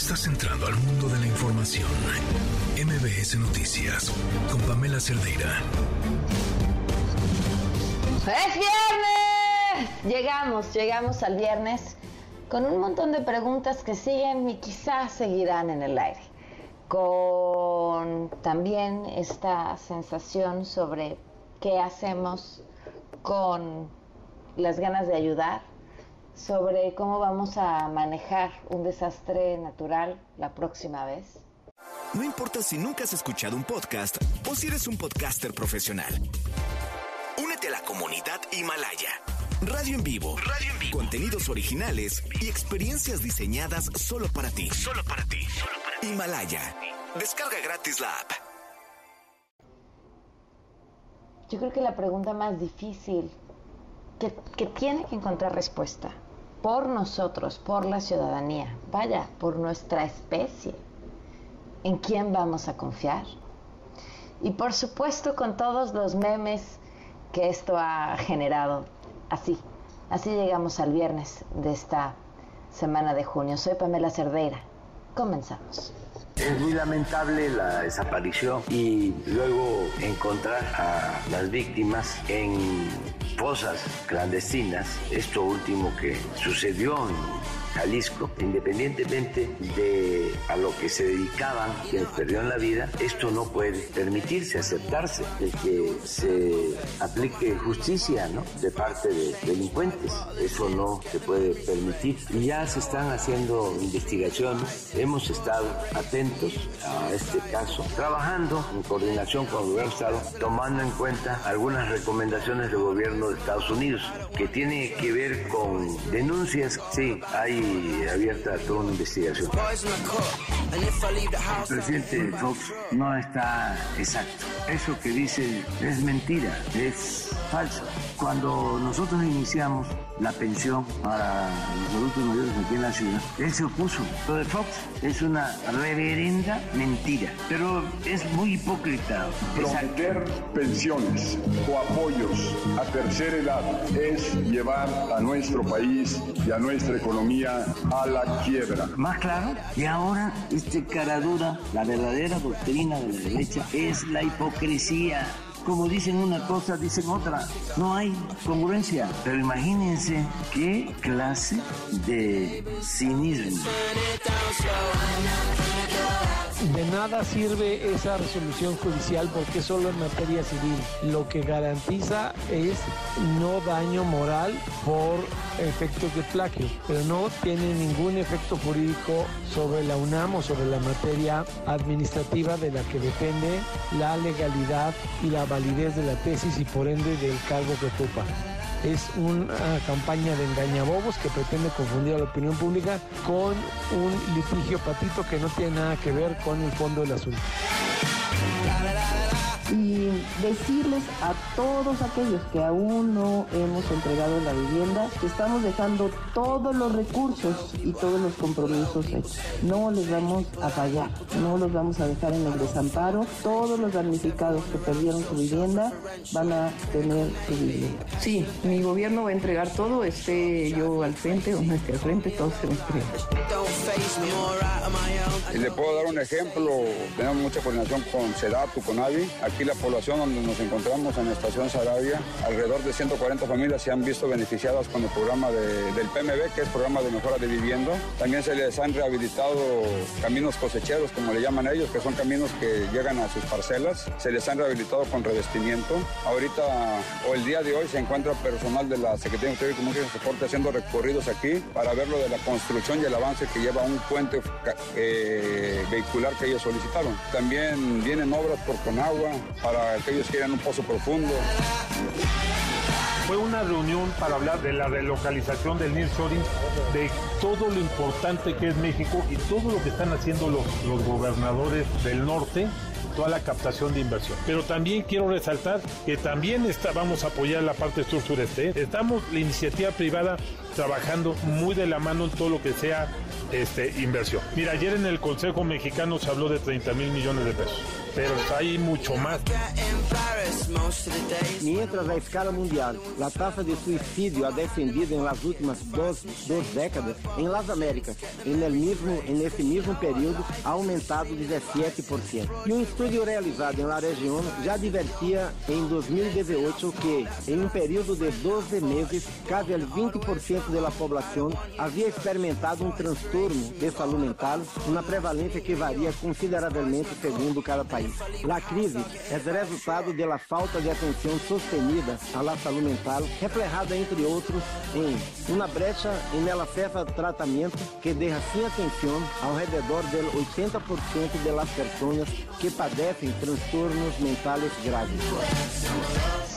Estás entrando al mundo de la información. MBS Noticias con Pamela Cerdeira. ¡Es viernes! Llegamos, llegamos al viernes con un montón de preguntas que siguen y quizás seguirán en el aire. Con también esta sensación sobre qué hacemos con las ganas de ayudar, sobre cómo vamos a manejar un desastre natural la próxima vez. No importa si nunca has escuchado un podcast o si eres un podcaster profesional. Únete a la comunidad Himalaya. Radio en vivo. Radio en vivo. Contenidos originales y experiencias diseñadas solo para ti. Solo para ti. Himalaya. Descarga gratis la app. Yo creo que la pregunta más difícil que, tiene que encontrar respuesta por nosotros, por la ciudadanía, vaya, por nuestra especie, ¿en quién vamos a confiar? Y por supuesto con todos los memes que esto ha generado. Así, así llegamos al viernes de esta semana de junio. Soy Pamela Cerdeira. Comenzamos. Es muy lamentable la desaparición y luego encontrar a las víctimas en fosas clandestinas. Esto último que sucedió en Jalisco, independientemente de a lo que se dedicaban quienes perdieron la vida, esto no puede permitirse, aceptarse, de que se aplique justicia ¿no? de parte de delincuentes. Eso no se puede permitir. Y ya se están haciendo investigaciones, hemos estado atentos a este caso, trabajando en coordinación con el gobierno Estado, tomando en cuenta algunas recomendaciones del gobierno de Estados Unidos, que tiene que ver con denuncias, sí, hay abierta toda una investigación. El presidente Fox no está exacto. Eso que dice es mentira, es falso. Cuando nosotros iniciamos la pensión para los adultos mayores aquí en la ciudad, él se opuso. Lo de Fox es una reverenda mentira, pero es muy hipócrita. Prometer pensiones o apoyos a tercera edad es llevar a nuestro país y a nuestra economía a la quiebra. Más claro, y ahora este caradura, la verdadera doctrina de la derecha es la hipocresía como dicen una cosa, dicen otra. No hay congruencia. Pero imagínense qué clase de cinismo. De nada sirve esa resolución judicial porque solo en materia civil. Lo que garantiza es no daño moral por efectos de plagio, pero no tiene ningún efecto jurídico sobre la UNAM o sobre la materia administrativa de la que depende la legalidad y la validez de la tesis y por ende del cargo que ocupa es una campaña de engañabobos que pretende confundir a la opinión pública con un litigio patito que no tiene nada que ver con el fondo del asunto decirles a todos aquellos que aún no hemos entregado la vivienda que estamos dejando todos los recursos y todos los compromisos hechos. No les vamos a fallar, no los vamos a dejar en el desamparo. Todos los damnificados que perdieron su vivienda van a tener su vivienda. Sí, mi gobierno va a entregar todo, esté yo al frente o no esté al frente, todos se entregan. Y le puedo dar un ejemplo, tenemos mucha coordinación con Sedatu, con AVI. Aquí la población donde nos encontramos en la estación Sarabia, alrededor de 140 familias se han visto beneficiadas con el programa del PMB, que es programa de mejora de vivienda. También se les han rehabilitado caminos cosecheros, como le llaman ellos, que son caminos que llegan a sus parcelas. Se les han rehabilitado con revestimiento. Ahorita o el día de hoy se encuentra personal de la Secretaría de Comunicación y Transporte haciendo recorridos aquí para ver lo de la construcción y el avance que lleva un puente eh, vehicular que ellos solicitaron. También vienen obras por Conagua para aquellos que quieran un pozo profundo. Fue una reunión para hablar de la relocalización del nearshoring, de todo lo importante que es México y todo lo que están haciendo los, los gobernadores del norte toda la captación de inversión. Pero también quiero resaltar que también está, vamos a apoyar la parte sur-sureste. Estamos la iniciativa privada trabajando muy de la mano en todo lo que sea este, inversión. Mira, ayer en el Consejo Mexicano se habló de 30 mil millones de pesos, pero hay mucho más. Mientras a escala mundial, la tasa de suicidio ha descendido en las últimas dos, dos décadas, en las Américas, en, el mismo, en ese mismo período, ha aumentado 17%. E um estudo realizado na região já advertia em 2018 que, em um período de 12 meses, quase el 20% da população havia experimentado um transtorno de saúde mental, uma prevalência que varia consideravelmente segundo cada país. A crise é resultado da falta de atenção sostenida à saúde mental, reflejada, entre outros, em uma brecha em ela acesso tratamento que deixa sem atenção ao redor del 80% de las personas que padecen trastornos mentales graves.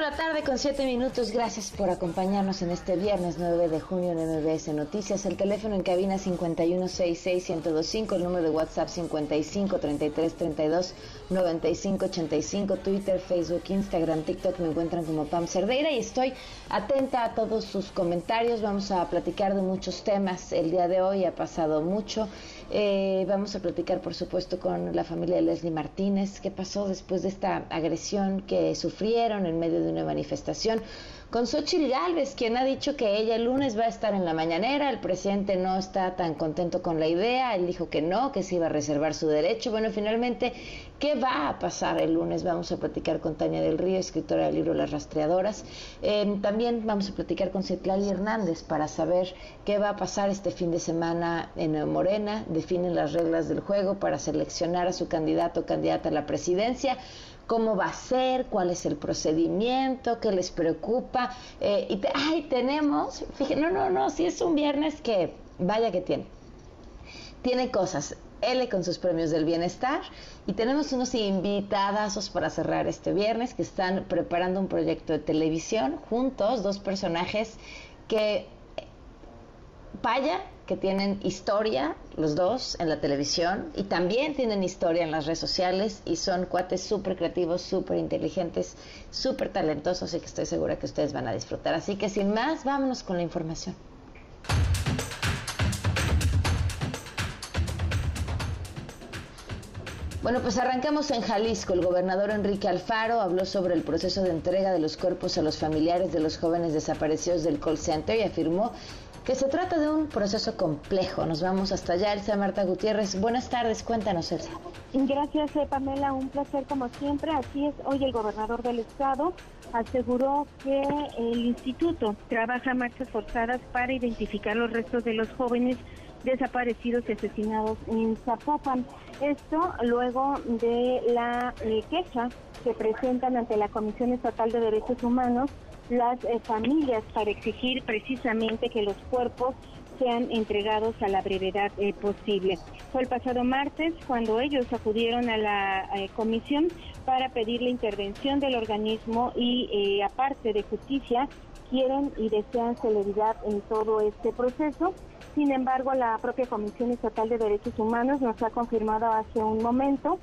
Son las 4 de la tarde con 7 minutos. Gracias por acompañarnos en este viernes 9 de junio en MBS Noticias. El teléfono en cabina 5166125, el número de WhatsApp 5533329585, Twitter, Facebook, Instagram, TikTok me encuentran como Pam Cerdeira y estoy atenta a todos sus comentarios. Vamos a platicar de muchos temas. El día de hoy ha pasado mucho. Eh, vamos a platicar, por supuesto, con la familia de Leslie Martínez, qué pasó después de esta agresión que sufrieron en medio de una manifestación con Xochitl Galvez, quien ha dicho que ella el lunes va a estar en la mañanera. El presidente no está tan contento con la idea. Él dijo que no, que se iba a reservar su derecho. Bueno, finalmente, ¿qué va a pasar el lunes? Vamos a platicar con Tania del Río, escritora del libro Las Rastreadoras. Eh, también vamos a platicar con Citlali Hernández para saber qué va a pasar este fin de semana en Morena. Definen las reglas del juego para seleccionar a su candidato o candidata a la presidencia cómo va a ser, cuál es el procedimiento, qué les preocupa. Eh, y ay, tenemos, fíjense, no, no, no, si es un viernes que, vaya que tiene. Tiene cosas. L con sus premios del bienestar y tenemos unos invitadazos para cerrar este viernes que están preparando un proyecto de televisión juntos, dos personajes que vaya que tienen historia los dos en la televisión y también tienen historia en las redes sociales y son cuates súper creativos, súper inteligentes, súper talentosos y que estoy segura que ustedes van a disfrutar. Así que sin más, vámonos con la información. Bueno, pues arrancamos en Jalisco. El gobernador Enrique Alfaro habló sobre el proceso de entrega de los cuerpos a los familiares de los jóvenes desaparecidos del call center y afirmó se trata de un proceso complejo. Nos vamos hasta allá, Elsa Marta Gutiérrez. Buenas tardes, cuéntanos, Elsa. Gracias, eh, Pamela. Un placer como siempre. Así es, hoy el gobernador del estado aseguró que el instituto trabaja marchas forzadas para identificar los restos de los jóvenes desaparecidos y asesinados en Zapopan. Esto luego de la eh, queja que presentan ante la Comisión Estatal de Derechos Humanos las eh, familias para exigir precisamente que los cuerpos sean entregados a la brevedad eh, posible. Fue el pasado martes cuando ellos acudieron a la eh, comisión para pedir la intervención del organismo y aparte de justicia quieren y desean celeridad en todo este proceso. Sin embargo, la propia Comisión Estatal de Derechos Humanos nos ha confirmado hace un momento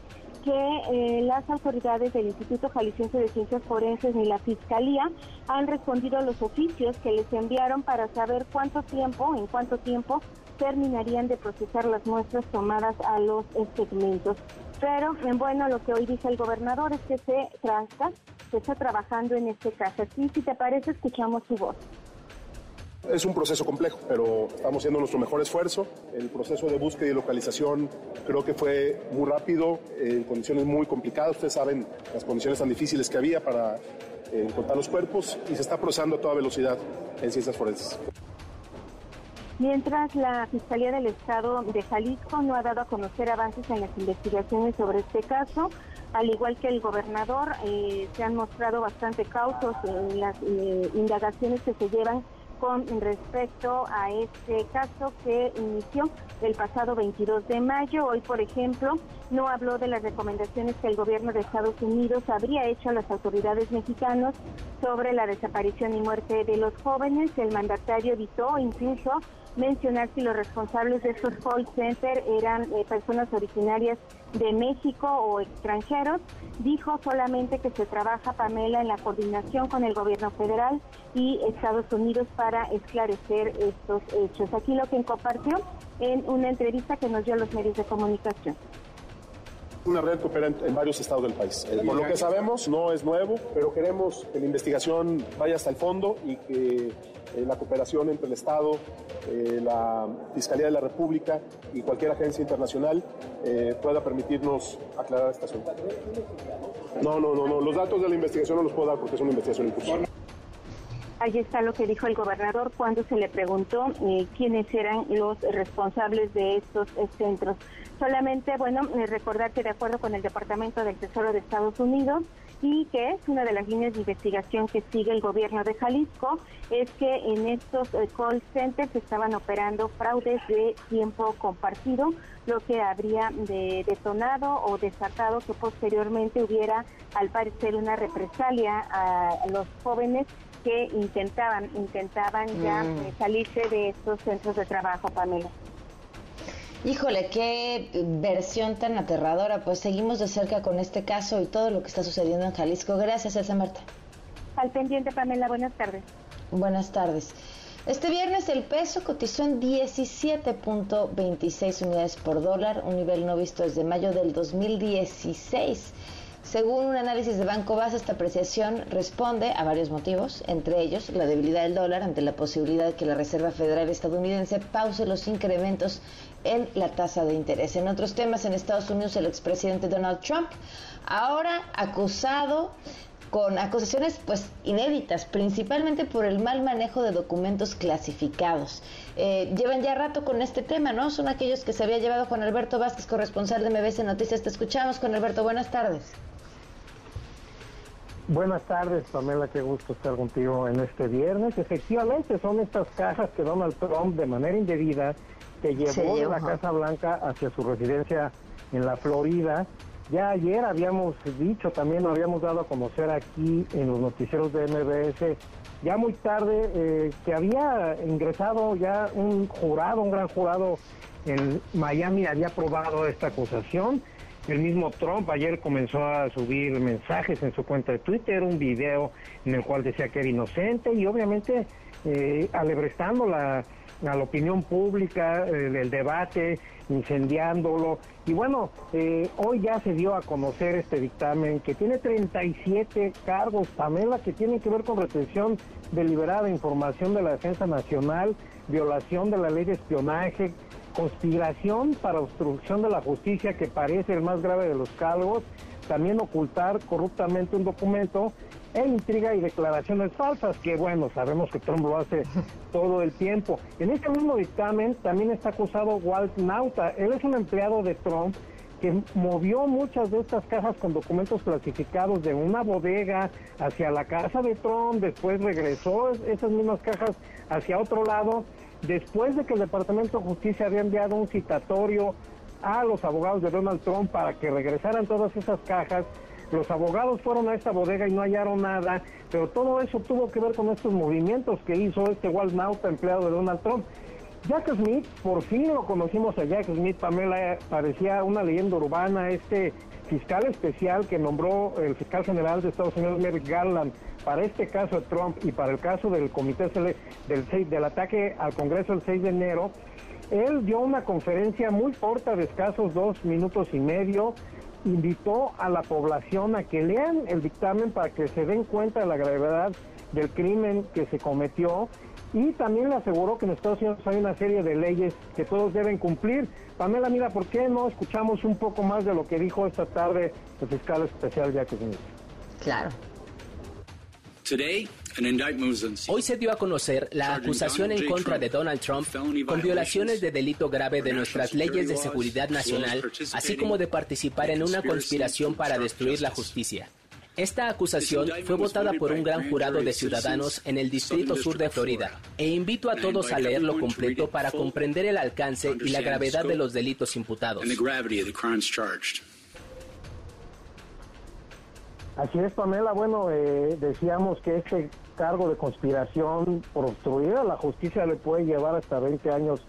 que eh, las autoridades del Instituto Jalisciense de Ciencias Forenses ni la Fiscalía han respondido a los oficios que les enviaron para saber cuánto tiempo, en cuánto tiempo terminarían de procesar las muestras tomadas a los segmentos. Pero, en bueno, lo que hoy dice el gobernador es que se trata, se está trabajando en este caso. Así, si te parece, escuchamos su voz. Es un proceso complejo, pero estamos haciendo nuestro mejor esfuerzo. El proceso de búsqueda y localización creo que fue muy rápido, en condiciones muy complicadas. Ustedes saben las condiciones tan difíciles que había para eh, encontrar los cuerpos y se está procesando a toda velocidad en ciencias forenses. Mientras la Fiscalía del Estado de Jalisco no ha dado a conocer avances en las investigaciones sobre este caso, al igual que el gobernador, eh, se han mostrado bastante cautos en las eh, indagaciones que se llevan con respecto a este caso que inició el pasado 22 de mayo. Hoy, por ejemplo, no habló de las recomendaciones que el gobierno de Estados Unidos habría hecho a las autoridades mexicanas sobre la desaparición y muerte de los jóvenes. El mandatario evitó incluso mencionar si los responsables de estos call centers eran eh, personas originarias de México o extranjeros. Dijo solamente que se trabaja, Pamela, en la coordinación con el gobierno federal y Estados Unidos para esclarecer estos hechos. Aquí lo que compartió en una entrevista que nos dio a los medios de comunicación. Una red que opera en, varios estados del país. Eh, por lo que sabemos, no es nuevo, pero queremos que la investigación vaya hasta el fondo y que eh, la cooperación entre el Estado, eh, la Fiscalía de la República y cualquier agencia internacional pueda permitirnos aclarar este asunto. No, no, no, no, los datos de la investigación no los puedo dar porque es una investigación en Ahí está lo que dijo el gobernador cuando se le preguntó eh, quiénes eran los responsables de estos eh, centros. Solamente, bueno, eh, recordar que de acuerdo con el Departamento del Tesoro de Estados Unidos, y que es una de las líneas de investigación que sigue el gobierno de Jalisco, es que en estos call centers estaban operando fraudes de tiempo compartido, lo que habría detonado o desatado que posteriormente hubiera, al parecer, una represalia a los jóvenes que intentaban, intentaban ya mm. eh, salirse de estos centros de trabajo, Pamela. Híjole, qué versión tan aterradora. Pues seguimos de cerca con este caso y todo lo que está sucediendo en Jalisco. Gracias, Elsa Marta. Al pendiente, Pamela. Buenas tardes. Buenas tardes. Este viernes el peso cotizó en 17.26 unidades por dólar, un nivel no visto desde mayo del 2016. Según un análisis de Banco Base, esta apreciación responde a varios motivos, entre ellos la debilidad del dólar ante la posibilidad de que la Reserva Federal estadounidense pause los incrementos en la tasa de interés. En otros temas, en Estados Unidos, el expresidente Donald Trump, ahora acusado con acusaciones pues inéditas, principalmente por el mal manejo de documentos clasificados. Eh, llevan ya rato con este tema, ¿no? Son aquellos que se había llevado Juan Alberto Vázquez, corresponsal de MBC Noticias. Te escuchamos, Juan Alberto. Buenas tardes. Buenas tardes, Pamela, qué gusto estar contigo en este viernes. Efectivamente, son estas cajas que Donald Trump de manera indebida que llevó de la Casa Blanca hacia su residencia en la Florida. Ya ayer habíamos dicho, también lo habíamos dado a conocer aquí en los noticieros de MBS, ya muy tarde, eh, que había ingresado ya un jurado, un gran jurado en Miami, había aprobado esta acusación el mismo Trump ayer comenzó a subir mensajes en su cuenta de Twitter, un video en el cual decía que era inocente y obviamente eh, alebrestando la, a la opinión pública, el, debate, incendiándolo. Y bueno, eh, hoy ya se dio a conocer este dictamen que tiene 37 cargos, Pamela, que tienen que ver con retención deliberada de información de la Defensa Nacional, violación de la ley de espionaje, conspiración para obstrucción de la justicia, que parece el más grave de los cargos, también ocultar corruptamente un documento e intriga y declaraciones falsas, que bueno, sabemos que Trump lo hace todo el tiempo. En este mismo dictamen también está acusado Walt Nauta, él es un empleado de Trump que movió muchas de estas cajas con documentos clasificados de una bodega hacia la casa de Trump, después regresó esas mismas cajas hacia otro lado después de que el Departamento de Justicia había enviado un citatorio a los abogados de Donald Trump para que regresaran todas esas cajas, los abogados fueron a esta bodega y no hallaron nada, pero todo eso tuvo que ver con estos movimientos que hizo este Nauta, empleado de Donald Trump. Jack Smith, por fin lo conocimos a Jack Smith, Pamela, parecía una leyenda urbana, este fiscal especial que nombró el fiscal general de Estados Unidos, Merrick Garland, para este caso de Trump y para el caso del comité del, 6, del ataque al Congreso el 6 de enero, él dio una conferencia muy corta de escasos dos minutos y medio, invitó a la población a que lean el dictamen para que se den cuenta de la gravedad del crimen que se cometió y también le aseguró que en Estados Unidos hay una serie de leyes que todos deben cumplir. Pamela, mira, ¿por qué no escuchamos un poco más de lo que dijo esta tarde el fiscal especial Jack Smith? Claro. Hoy se dio a conocer la acusación en contra de Donald Trump con violaciones de delito grave de nuestras leyes de seguridad nacional, así como de participar en una conspiración para destruir la justicia. Esta acusación fue votada por un gran jurado de ciudadanos en el Distrito Sur de Florida, e invito a todos a leerlo completo para comprender el alcance y la gravedad de los delitos imputados. Así es, Pamela. Bueno, eh, decíamos que este cargo de conspiración por obstruir a la justicia le puede llevar hasta 20 años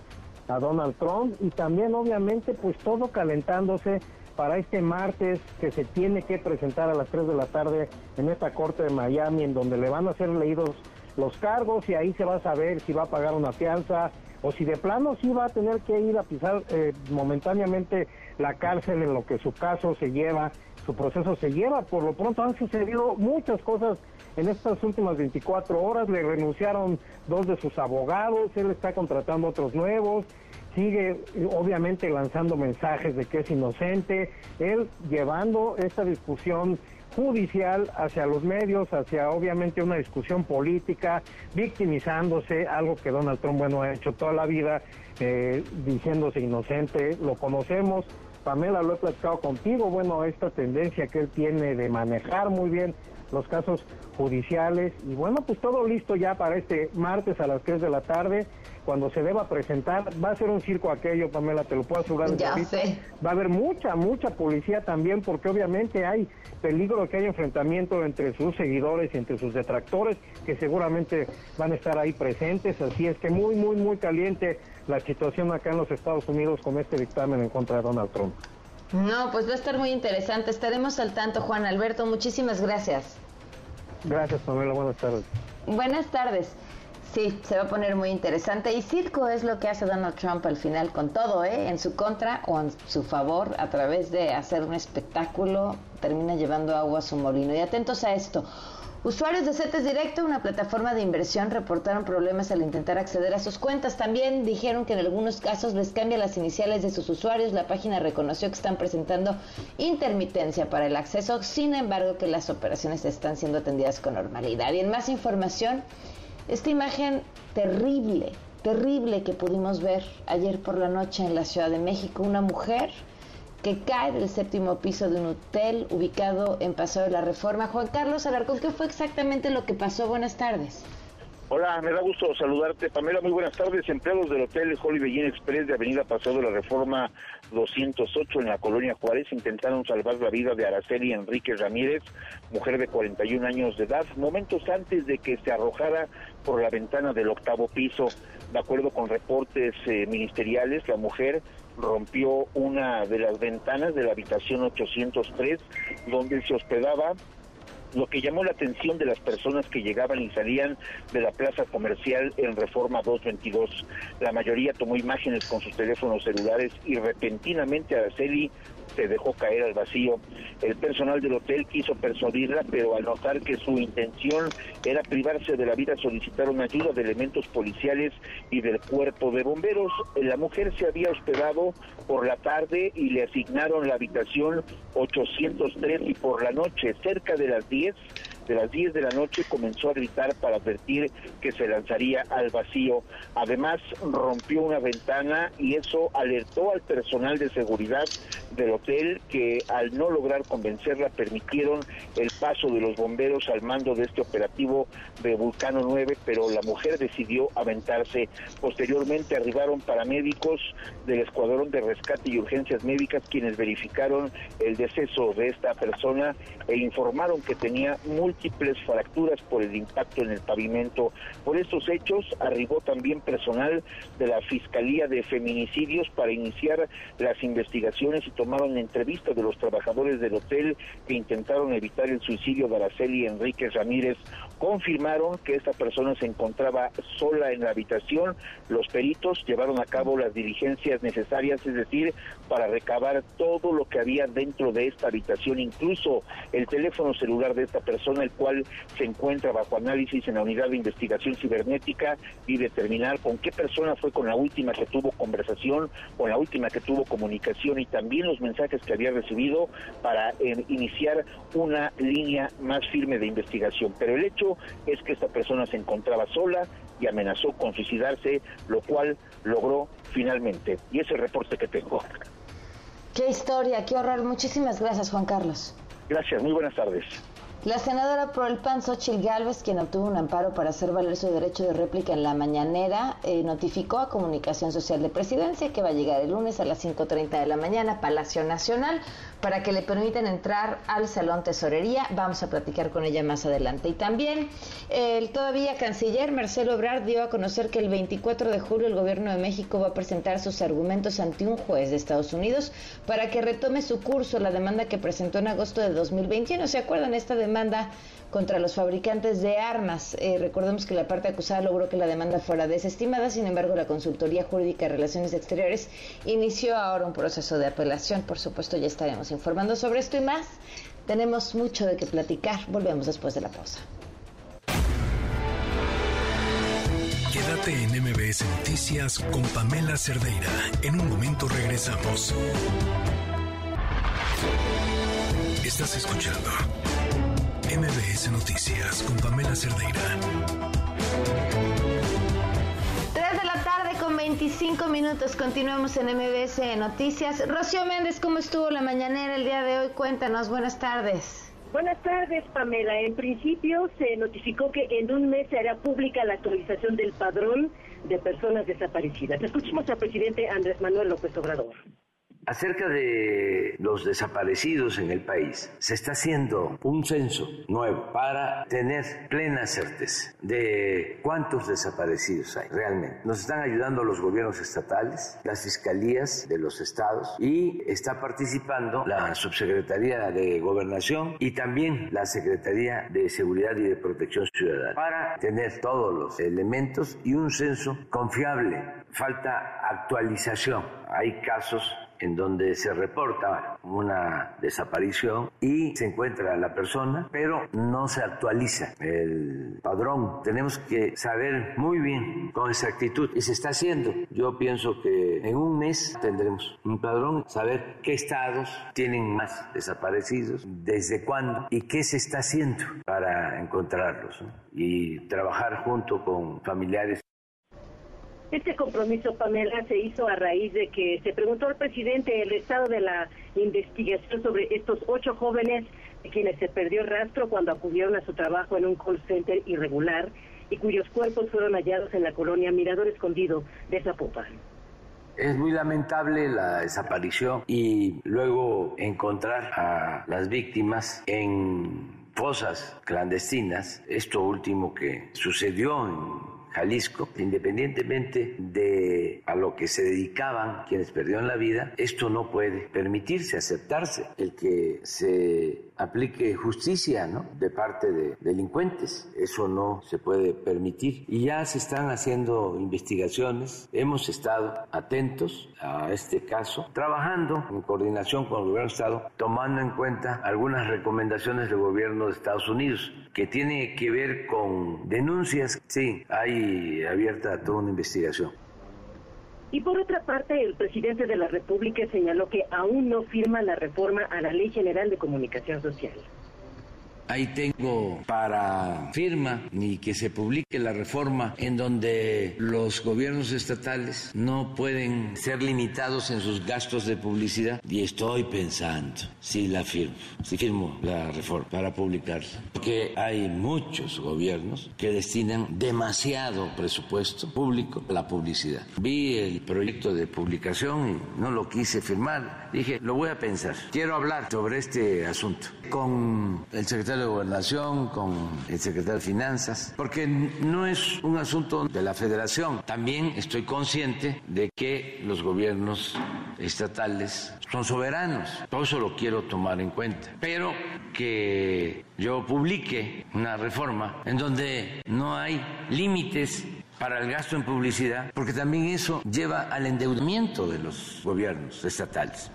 a Donald Trump y también obviamente pues todo calentándose para este martes que se tiene que presentar a las 3 de la tarde en esta corte de Miami en donde le van a ser leídos los cargos y ahí se va a saber si va a pagar una fianza o si de plano sí va a tener que ir a pisar eh, momentáneamente la cárcel en lo que su caso se lleva, su proceso se lleva. Por lo pronto han sucedido muchas cosas en estas últimas 24 horas, le renunciaron dos de sus abogados, él está contratando otros nuevos, sigue obviamente lanzando mensajes de que es inocente, él llevando esta discusión judicial hacia los medios, hacia obviamente una discusión política, victimizándose, algo que Donald Trump bueno ha hecho toda la vida, eh, diciéndose inocente, lo conocemos, Pamela lo he platicado contigo, bueno, esta tendencia que él tiene de manejar muy bien los casos judiciales. Y bueno, pues todo listo ya para este martes a las 3 de la tarde, cuando se deba presentar, va a ser un circo aquello, Pamela, te lo puedo asegurar. Ya sé. Va a haber mucha, mucha policía también, porque obviamente hay peligro de que haya enfrentamiento entre sus seguidores y entre sus detractores, que seguramente van a estar ahí presentes, así es que muy, muy, muy caliente la situación acá en los Estados Unidos con este dictamen en contra de Donald Trump. No, pues va a estar muy interesante. Estaremos al tanto, Juan Alberto. Muchísimas gracias. Gracias, Pamela. Buenas tardes. Buenas tardes. Sí, se va a poner muy interesante. Y circo es lo que hace Donald Trump al final con todo, ¿eh? En su contra o en su favor, a través de hacer un espectáculo, termina llevando agua a su molino. Y atentos a esto. Usuarios de CETES Directo, una plataforma de inversión, reportaron problemas al intentar acceder a sus cuentas. También dijeron que en algunos casos les cambia las iniciales de sus usuarios. La página reconoció que están presentando intermitencia para el acceso, sin embargo que las operaciones están siendo atendidas con normalidad. Y en más información, esta imagen terrible, terrible que pudimos ver ayer por la noche en la Ciudad de México, una mujer que cae del séptimo piso de un hotel ubicado en Paseo de la Reforma. Juan Carlos Alarcón, ¿qué fue exactamente lo que pasó? Buenas tardes. Hola, me da gusto saludarte. Pamela, muy buenas tardes. Empleados del Hotel Holiday Inn Express de Avenida Paseo de la Reforma 208 en la Colonia Juárez intentaron salvar la vida de Araceli Enrique Ramírez, mujer de 41 años de edad, momentos antes de que se arrojara por la ventana del octavo piso. De acuerdo con reportes eh, ministeriales, la mujer rompió una de las ventanas de la habitación 803 donde se hospedaba lo que llamó la atención de las personas que llegaban y salían de la plaza comercial en Reforma 222. La mayoría tomó imágenes con sus teléfonos celulares y repentinamente Araceli se dejó caer al vacío. El personal del hotel quiso persuadirla, pero al notar que su intención era privarse de la vida, solicitaron ayuda de elementos policiales y del cuerpo de bomberos. La mujer se había hospedado por la tarde y le asignaron la habitación 803 y por la noche, cerca de las 10, de las 10 de la noche comenzó a gritar para advertir que se lanzaría al vacío. Además, rompió una ventana y eso alertó al personal de seguridad del hotel que al no lograr convencerla permitieron el paso de los bomberos al mando de este operativo de Vulcano 9, pero la mujer decidió aventarse. Posteriormente arribaron paramédicos del Escuadrón de Rescate y Urgencias Médicas quienes verificaron el deceso de esta persona e informaron que tenía múltiples fracturas por el impacto en el pavimento. Por estos hechos arribó también personal de la Fiscalía de Feminicidios para iniciar las investigaciones y tomaron entrevista de los trabajadores del hotel que intentaron evitar el suicidio de Araceli Enríquez Ramírez. Confirmaron que esta persona se encontraba sola en la habitación. Los peritos llevaron a cabo las diligencias necesarias, es decir, para recabar todo lo que había dentro de esta habitación, incluso el teléfono celular de esta persona, el cual se encuentra bajo análisis en la unidad de investigación cibernética y determinar con qué persona fue con la última que tuvo conversación, con la última que tuvo comunicación y también los mensajes que había recibido para eh, iniciar una línea más firme de investigación. Pero el hecho es que esta persona se encontraba sola y amenazó con suicidarse, lo cual logró finalmente. Y es el reporte que tengo. Qué historia, qué horror. Muchísimas gracias, Juan Carlos. Gracias, muy buenas tardes. La senadora por el PAN, Xochitl Gálvez, quien obtuvo un amparo para hacer valer su derecho de réplica en la mañanera, eh, notificó a Comunicación Social de Presidencia que va a llegar el lunes a las 5.30 de la mañana, Palacio Nacional, para que le permitan entrar al Salón Tesorería. Vamos a platicar con ella más adelante. Y también el todavía canciller Marcelo Ebrard dio a conocer que el 24 de julio el gobierno de México va a presentar sus argumentos ante un juez de Estados Unidos para que retome su curso la demanda que presentó en agosto de 2021. ¿Se acuerdan esta demanda? Demanda contra los fabricantes de armas. Eh, recordemos que la parte acusada logró que la demanda fuera desestimada, sin embargo la Consultoría Jurídica de Relaciones Exteriores inició ahora un proceso de apelación. Por supuesto ya estaremos informando sobre esto y más. Tenemos mucho de qué platicar. Volvemos después de la pausa. Quédate en MBS Noticias con Pamela Cerdeira. En un momento regresamos. Estás escuchando MBS Noticias con Pamela Cerdeira. 3 de la tarde con 25 minutos. Continuamos en MBS Noticias. Rocío Méndez, ¿cómo estuvo la mañanera el día de hoy? Cuéntanos. Buenas tardes. Buenas tardes, Pamela. En principio se notificó que en un mes se hará pública la actualización del padrón de personas desaparecidas. Escuchemos al presidente Andrés Manuel López Obrador. Acerca de los desaparecidos en el país, se está haciendo un censo nuevo para tener plena certeza de cuántos desaparecidos hay realmente. Nos están ayudando los gobiernos estatales, las fiscalías de los estados y está participando la Subsecretaría de Gobernación y también la Secretaría de Seguridad y de Protección Ciudadana para tener todos los elementos y un censo confiable. Falta actualización. Hay casos en donde se reporta una desaparición y se encuentra la persona, pero no se actualiza el padrón. Tenemos que saber muy bien con exactitud y se está haciendo. Yo pienso que en un mes tendremos un padrón, saber qué estados tienen más desaparecidos, desde cuándo y qué se está haciendo para encontrarlos y trabajar junto con familiares este compromiso, Pamela, se hizo a raíz de que se preguntó al presidente el estado de la investigación sobre estos ocho jóvenes de quienes se perdió rastro cuando acudieron a su trabajo en un call center irregular y cuyos cuerpos fueron hallados en la colonia Mirador Escondido de Zapopan. Es muy lamentable la desaparición y luego encontrar a las víctimas en fosas clandestinas, esto último que sucedió en Jalisco, independientemente de a lo que se dedicaban quienes perdieron la vida, esto no puede permitirse, aceptarse, el que se aplique justicia ¿no? de parte de delincuentes. Eso no se puede permitir. Y ya se están haciendo investigaciones. Hemos estado atentos a este caso, trabajando en coordinación con el gobierno de Estado, tomando en cuenta algunas recomendaciones del gobierno de Estados Unidos que tiene que ver con denuncias. Sí, hay abierta toda una investigación. Y por otra parte, el presidente de la República señaló que aún no firma la reforma a la Ley General de Comunicación Social. Ahí tengo para firma ni que se publique la reforma en donde los gobiernos estatales no pueden ser limitados en sus gastos de publicidad. Y estoy pensando si la firmo, si firmo la reforma para publicarla, porque hay muchos gobiernos que destinan demasiado presupuesto público a la publicidad. Vi el proyecto de publicación y no lo quise firmar, dije, lo voy a pensar, quiero hablar sobre este asunto con el secretario de Gobernación, con el secretario de Finanzas, porque no es un asunto de la federación. También estoy consciente de que los gobiernos estatales son soberanos. Todo eso lo quiero tomar en cuenta. Pero que yo publique una reforma en donde no hay límites para el gasto en publicidad, porque también eso lleva al endeudamiento de los gobiernos estatales.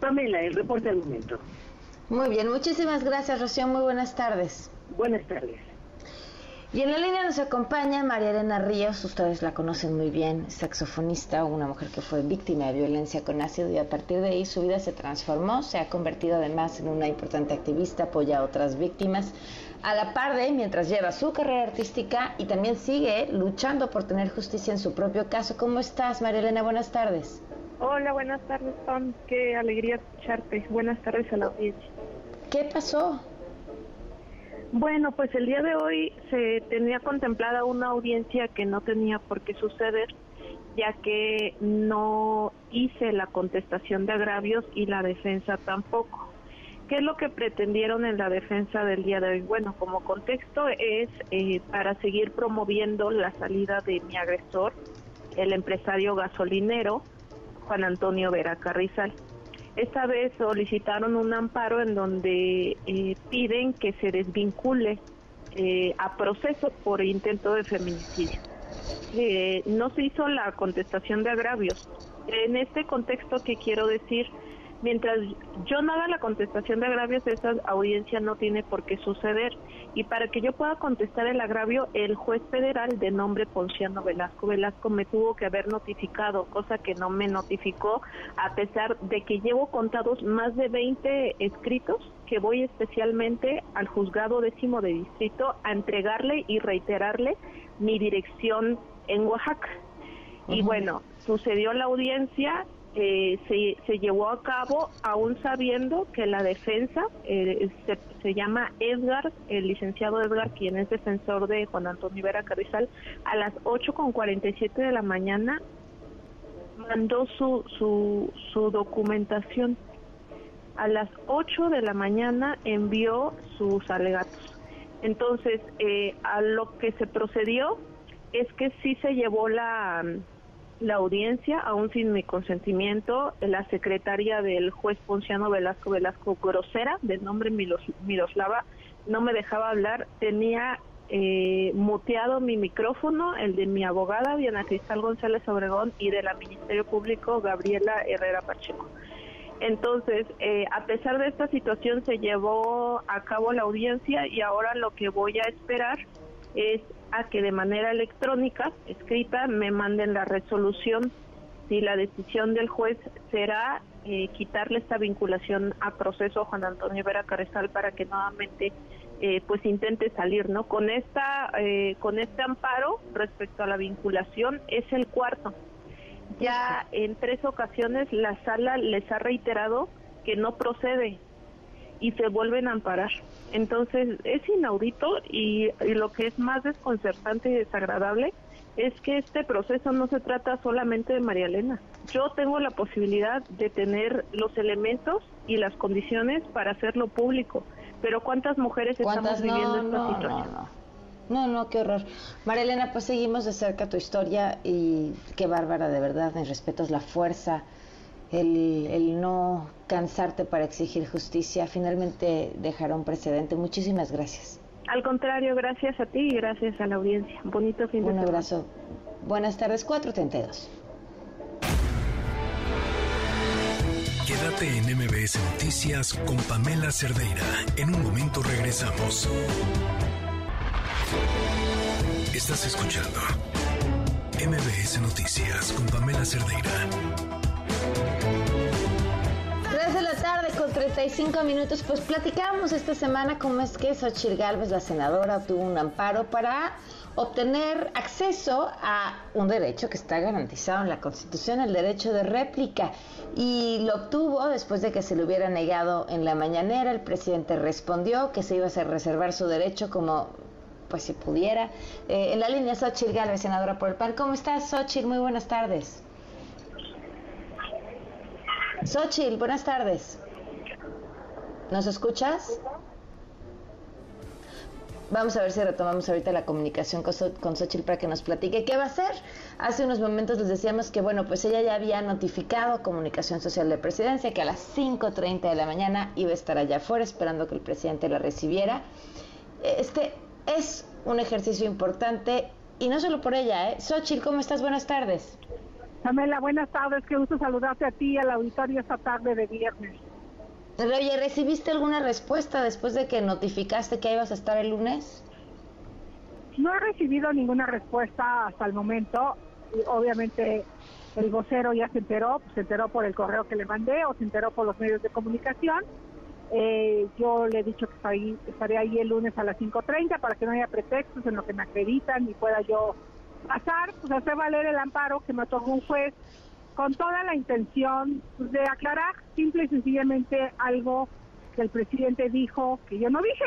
Pamela, el reporte al momento. Muy bien, muchísimas gracias, Rocío. Muy buenas tardes. Buenas tardes. Y en la línea nos acompaña María Elena Ríos, ustedes la conocen muy bien, saxofonista, una mujer que fue víctima de violencia con ácido y a partir de ahí su vida se transformó, se ha convertido además en una importante activista, apoya a otras víctimas, a la par de mientras lleva su carrera artística y también sigue luchando por tener justicia en su propio caso. ¿Cómo estás, María Elena? Buenas tardes. Hola, buenas tardes, Tom. Qué alegría escucharte. Buenas tardes a la audiencia. ¿Qué pasó? Bueno, pues el día de hoy se tenía contemplada una audiencia que no tenía por qué suceder, ya que no hice la contestación de agravios y la defensa tampoco. ¿Qué es lo que pretendieron en la defensa del día de hoy? Bueno, como contexto es eh, para seguir promoviendo la salida de mi agresor, el empresario gasolinero Juan Antonio Vera Carrizal. Esta vez solicitaron un amparo en donde eh, piden que se desvincule eh, a proceso por intento de feminicidio. Eh, no se hizo la contestación de agravios. En este contexto que quiero decir, mientras yo no haga la contestación de agravios, esa audiencia no tiene por qué suceder. Y para que yo pueda contestar el agravio, el juez federal de nombre Ponciano Velasco Velasco me tuvo que haber notificado, cosa que no me notificó, a pesar de que llevo contados más de 20 escritos que voy especialmente al juzgado décimo de distrito a entregarle y reiterarle mi dirección en Oaxaca. Y bueno, sucedió la audiencia, eh, se, se, llevó a cabo aún sabiendo que la defensa eh, se, llama Edgar, el licenciado Edgar, quien es defensor de Juan Antonio Vera Carrizal, a las 8.47 de la mañana mandó su, su, su documentación. A las 8 de la mañana envió sus alegatos. Entonces, eh, a lo que se procedió es que sí se llevó la la audiencia, aún sin mi consentimiento, la secretaria del juez Ponciano Velasco Velasco Grosera, de nombre Miroslava, no me dejaba hablar, tenía eh, muteado mi micrófono, el de mi abogada Diana Cristal González Obregón y de la Ministerio Público Gabriela Herrera Pacheco. Entonces, eh, a pesar de esta situación, se llevó a cabo la audiencia y ahora lo que voy a esperar es a que de manera electrónica, escrita, me manden la resolución si la decisión del juez será eh, quitarle esta vinculación a proceso a Juan Antonio Vera Carrizal para que nuevamente eh, pues intente salir, ¿no? Con esta eh, con este amparo respecto a la vinculación es el cuarto. Ya en tres ocasiones la sala les ha reiterado que no procede y se vuelven a amparar. Entonces es inaudito y, lo que es más desconcertante y desagradable es que este proceso no se trata solamente de María Elena. Yo tengo la posibilidad de tener los elementos y las condiciones para hacerlo público, pero ¿cuántas mujeres estamos viviendo esta situación? No, no, qué horror. María Elena, pues seguimos de cerca tu historia y qué bárbara de verdad, mis respetos, la fuerza, el, no cansarte para exigir justicia, finalmente dejará un precedente. Muchísimas gracias. Al contrario, gracias a ti y gracias a la audiencia. Bonito fin de semana. Un abrazo. Buenas tardes, 432. Quédate en MBS Noticias con Pamela Cerdeira. En un momento regresamos. Estás escuchando MBS Noticias con Pamela Cerdeira. 3 de la tarde con 35 minutos, pues platicamos esta semana cómo es que Xochitl Gálvez, la senadora, obtuvo un amparo para obtener acceso a un derecho que está garantizado en la Constitución, el derecho de réplica. Y lo obtuvo después de que se le hubiera negado en la mañanera. El presidente respondió que se iba a reservar su derecho como pues si pudiera. Eh, en la línea Xochitl Gálvez, senadora por el PAN. ¿Cómo estás, Xochitl? Muy buenas tardes. Xochitl, buenas tardes. ¿Nos escuchas? Vamos a ver si retomamos ahorita la comunicación con Xochitl para que nos platique qué va a hacer. Hace unos momentos les decíamos que, bueno, pues ella ya había notificado Comunicación Social de Presidencia que a las 5.30 de la mañana iba a estar allá afuera esperando que el presidente la recibiera. Este es un ejercicio importante y no solo por ella, ¿eh? Xochitl, ¿cómo estás? Buenas tardes. Pamela, buenas tardes. Qué gusto saludarte a ti y al auditorio esta tarde de viernes. Oye, ¿recibiste alguna respuesta después de que notificaste que ibas a estar el lunes? No he recibido ninguna respuesta hasta el momento. obviamente el vocero ya se enteró, se enteró por el correo que le mandé o se enteró por los medios de comunicación. Eh, yo le he dicho que estaré ahí el lunes a las 5.30 para que no haya pretextos en lo que me acreditan y pueda yo pasar, pues hacer valer el amparo que me otorgó un juez con toda la intención pues, de aclarar simple y sencillamente algo que el presidente dijo que yo no dije.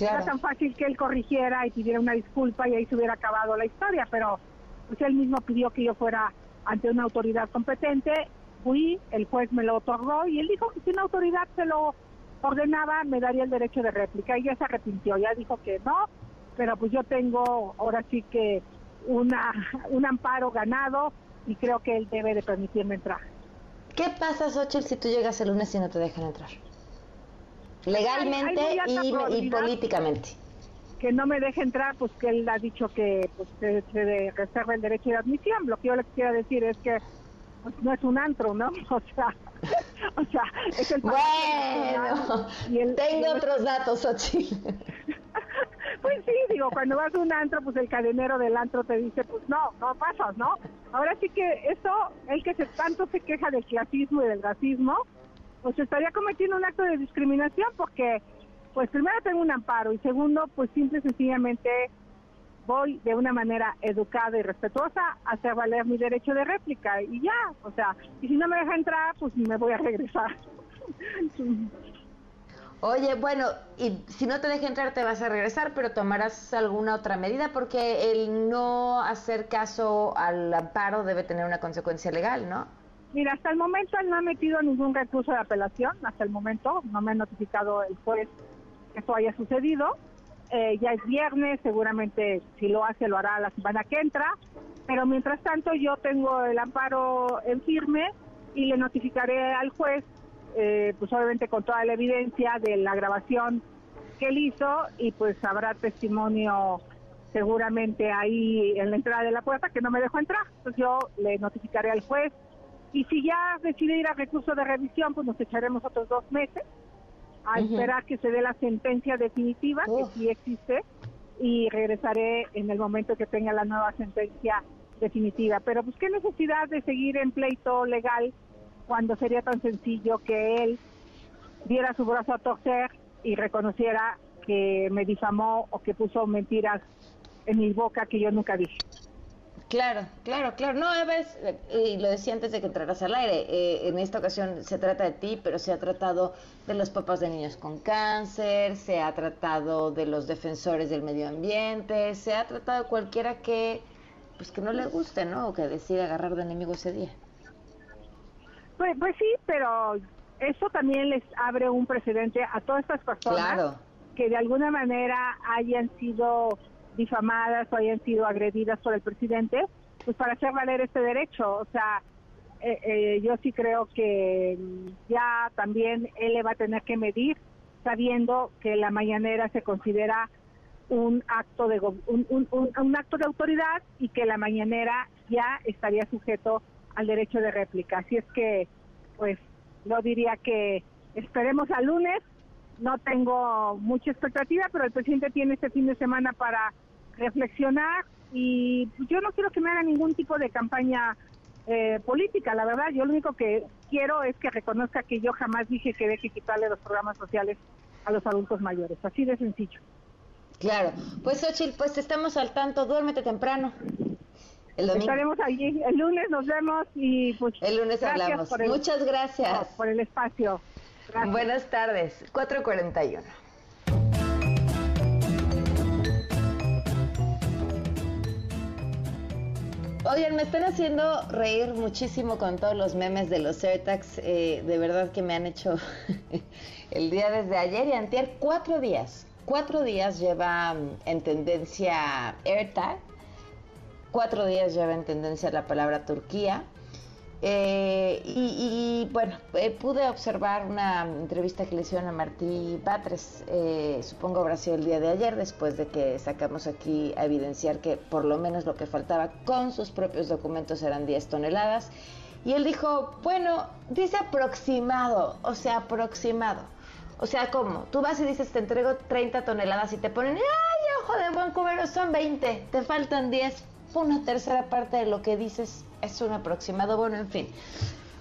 Era tan fácil que él corrigiera y pidiera una disculpa y ahí se hubiera acabado la historia, pero pues él mismo pidió que yo fuera ante una autoridad competente, fui, el juez me lo otorgó y él dijo que si una autoridad se lo ordenaba me daría el derecho de réplica. Y ya se arrepintió, ya dijo que no, pero pues yo tengo ahora sí que una, un amparo ganado y creo que él debe de permitirme entrar. ¿Qué pasa, Xochitl, si tú llegas el lunes y no te dejan entrar? Legalmente y, políticamente. Que no me deje entrar, pues que él ha dicho que pues, se, reserva el derecho de admisión. Lo que yo le quiero decir es que pues, no es un antro, ¿no? O sea, o sea es el Bueno, y tengo otros datos, Xochitl. Pues sí, digo, cuando vas a un antro, pues el cadenero del antro te dice, pues no, no pasas, ¿no? Ahora sí que eso, el que se, tanto se queja del clasismo y del racismo, pues estaría cometiendo un acto de discriminación porque, pues primero tengo un amparo y segundo, pues simple y sencillamente voy de una manera educada y respetuosa a hacer valer mi derecho de réplica y ya, o sea, y si no me deja entrar, pues me voy a regresar. Oye, bueno, y si no te deja entrar te vas a regresar, pero tomarás alguna otra medida porque el no hacer caso al amparo debe tener una consecuencia legal, ¿no? Mira, hasta el momento él no ha metido ningún recurso de apelación, hasta el momento no me ha notificado el juez que eso haya sucedido. Eh, ya es viernes, seguramente si lo hace lo hará la semana que entra, pero mientras tanto yo tengo el amparo en firme y le notificaré al juez eh, pues obviamente con toda la evidencia de la grabación que él hizo y pues habrá testimonio seguramente ahí en la entrada de la puerta que no me dejó entrar. Entonces yo le notificaré al juez y si ya decide ir a recurso de revisión, pues nos echaremos otros dos meses a esperar que se dé la sentencia definitiva, que sí existe, y regresaré en el momento que tenga la nueva sentencia definitiva. Pero pues qué necesidad de seguir en pleito legal cuando sería tan sencillo que él diera su brazo a torcer y reconociera que me difamó o que puso mentiras en mi boca que yo nunca dije. Claro, claro, claro. No, Eves, y lo decía antes de que entraras al aire, eh, en esta ocasión se trata de ti, pero se ha tratado de los papás de niños con cáncer, se ha tratado de los defensores del medio ambiente, se ha tratado de cualquiera que, pues que no le guste, ¿no? O que decida agarrar de enemigo ese día. Pues, pues, sí, pero eso también les abre un precedente a todas estas personas que de alguna manera hayan sido difamadas o hayan sido agredidas por el presidente, pues para hacer valer este derecho. O sea, eh, eh, yo sí creo que ya también él le va a tener que medir, sabiendo que la mañanera se considera un acto de un, un, un acto de autoridad y que la mañanera ya estaría sujeto al derecho de réplica. Así es que, pues, yo diría que esperemos al lunes. No tengo mucha expectativa, pero el presidente tiene este fin de semana para reflexionar y yo no quiero que me haga ningún tipo de campaña eh, política, la verdad. Yo lo único que quiero es que reconozca que yo jamás dije que deje quitarle los programas sociales a los adultos mayores. Así de sencillo. Claro. Pues, Ochil, pues estamos al tanto. Duérmete temprano. Estaremos allí. El lunes nos vemos y pues. El lunes hablamos. Muchas gracias. Por el espacio. Buenas tardes. 441. Oigan, me están haciendo reír muchísimo con todos los memes de los AirTags. Eh, de verdad que me han hecho el día desde ayer y antier. Cuatro días. Cuatro días lleva mm, en tendencia AirTag cuatro días lleva en tendencia la palabra Turquía. Eh, y, bueno, eh, pude observar una entrevista que le hicieron a Martí Batres, eh, supongo habrá sido el día de ayer, después de que sacamos aquí a evidenciar que por lo menos lo que faltaba con sus propios documentos eran 10 toneladas. Y él dijo, bueno, dice aproximado, o sea, aproximado. O sea, ¿cómo? Tú vas y dices, te entrego 30 toneladas y te ponen, ay, ojo de buen cubero, son 20, te faltan 10 una tercera parte de lo que dices es un aproximado. Bueno, en fin.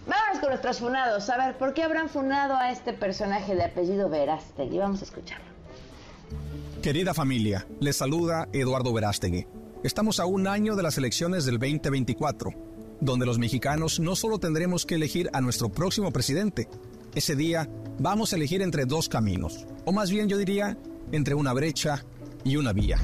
Vamos con nuestros funados. A ver, ¿por qué habrán funado a este personaje de apellido Verástegui? Vamos a escucharlo. Querida familia, les saluda Eduardo Verástegui. Estamos a un año de las elecciones del 2024, donde los mexicanos no solo tendremos que elegir a nuestro próximo presidente, ese día vamos a elegir entre dos caminos, o más bien yo diría, entre una brecha y una vía.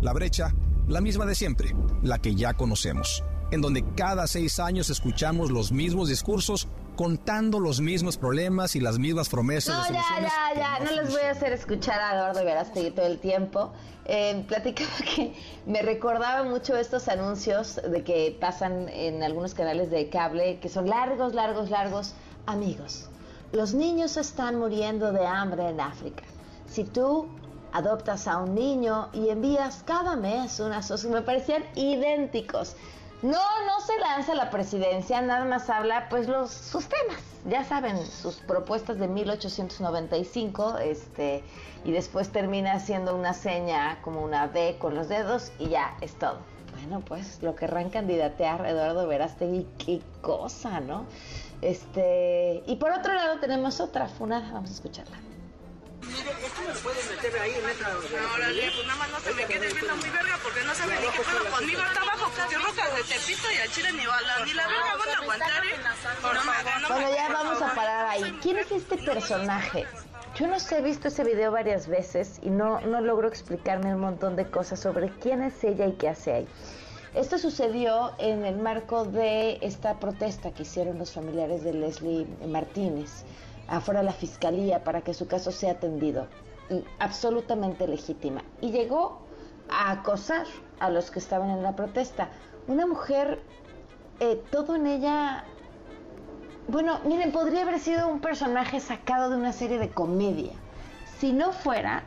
La brecha la misma de siempre, la que ya conocemos. en donde cada seis años escuchamos los mismos discursos contando los mismos problemas y las mismas promesas. No, ya, ya, ya, no, les voy a hacer escuchar a Eduardo Verástegui todo el tiempo. Eh, platicaba que me recordaba mucho estos anuncios de que pasan en algunos canales de cable, que son largos, largos, largos. Amigos, los niños están muriendo de hambre en África. Si tú adoptas a un niño y envías cada mes unas me parecían idénticos. No, no se lanza la presidencia, nada más habla pues los sus temas, ya saben, sus propuestas de 1895, este, y después termina haciendo una seña como una B con los dedos y ya es todo. Bueno, pues lo querrán candidatear Eduardo Verástegui, qué cosa, ¿no? Este, y por otro lado tenemos otra funada, vamos a escucharla. Mire, esto me puede meter ahí en esta... Órale, pues nada más no se me quede viendo muy verga porque no sabe ni qué pedo conmigo. Está abajo porque rocas de Tepito y al chile ni bala, ni la verga van a aguantar, ¿eh? Bueno, ya vamos a parar ahí. ¿Quién es este personaje? Yo no sé, he visto ese video varias veces y no, no logro explicarme un montón de cosas sobre quién es ella y qué hace ahí. Esto sucedió en el marco de esta protesta que hicieron los familiares de Leslie Martínez afuera de la fiscalía para que su caso sea atendido. absolutamente legítima. Y llegó a acosar a los que estaban en la protesta. Una mujer, eh, todo en ella... Bueno, miren, podría haber sido un personaje sacado de una serie de comedia. Si no fuera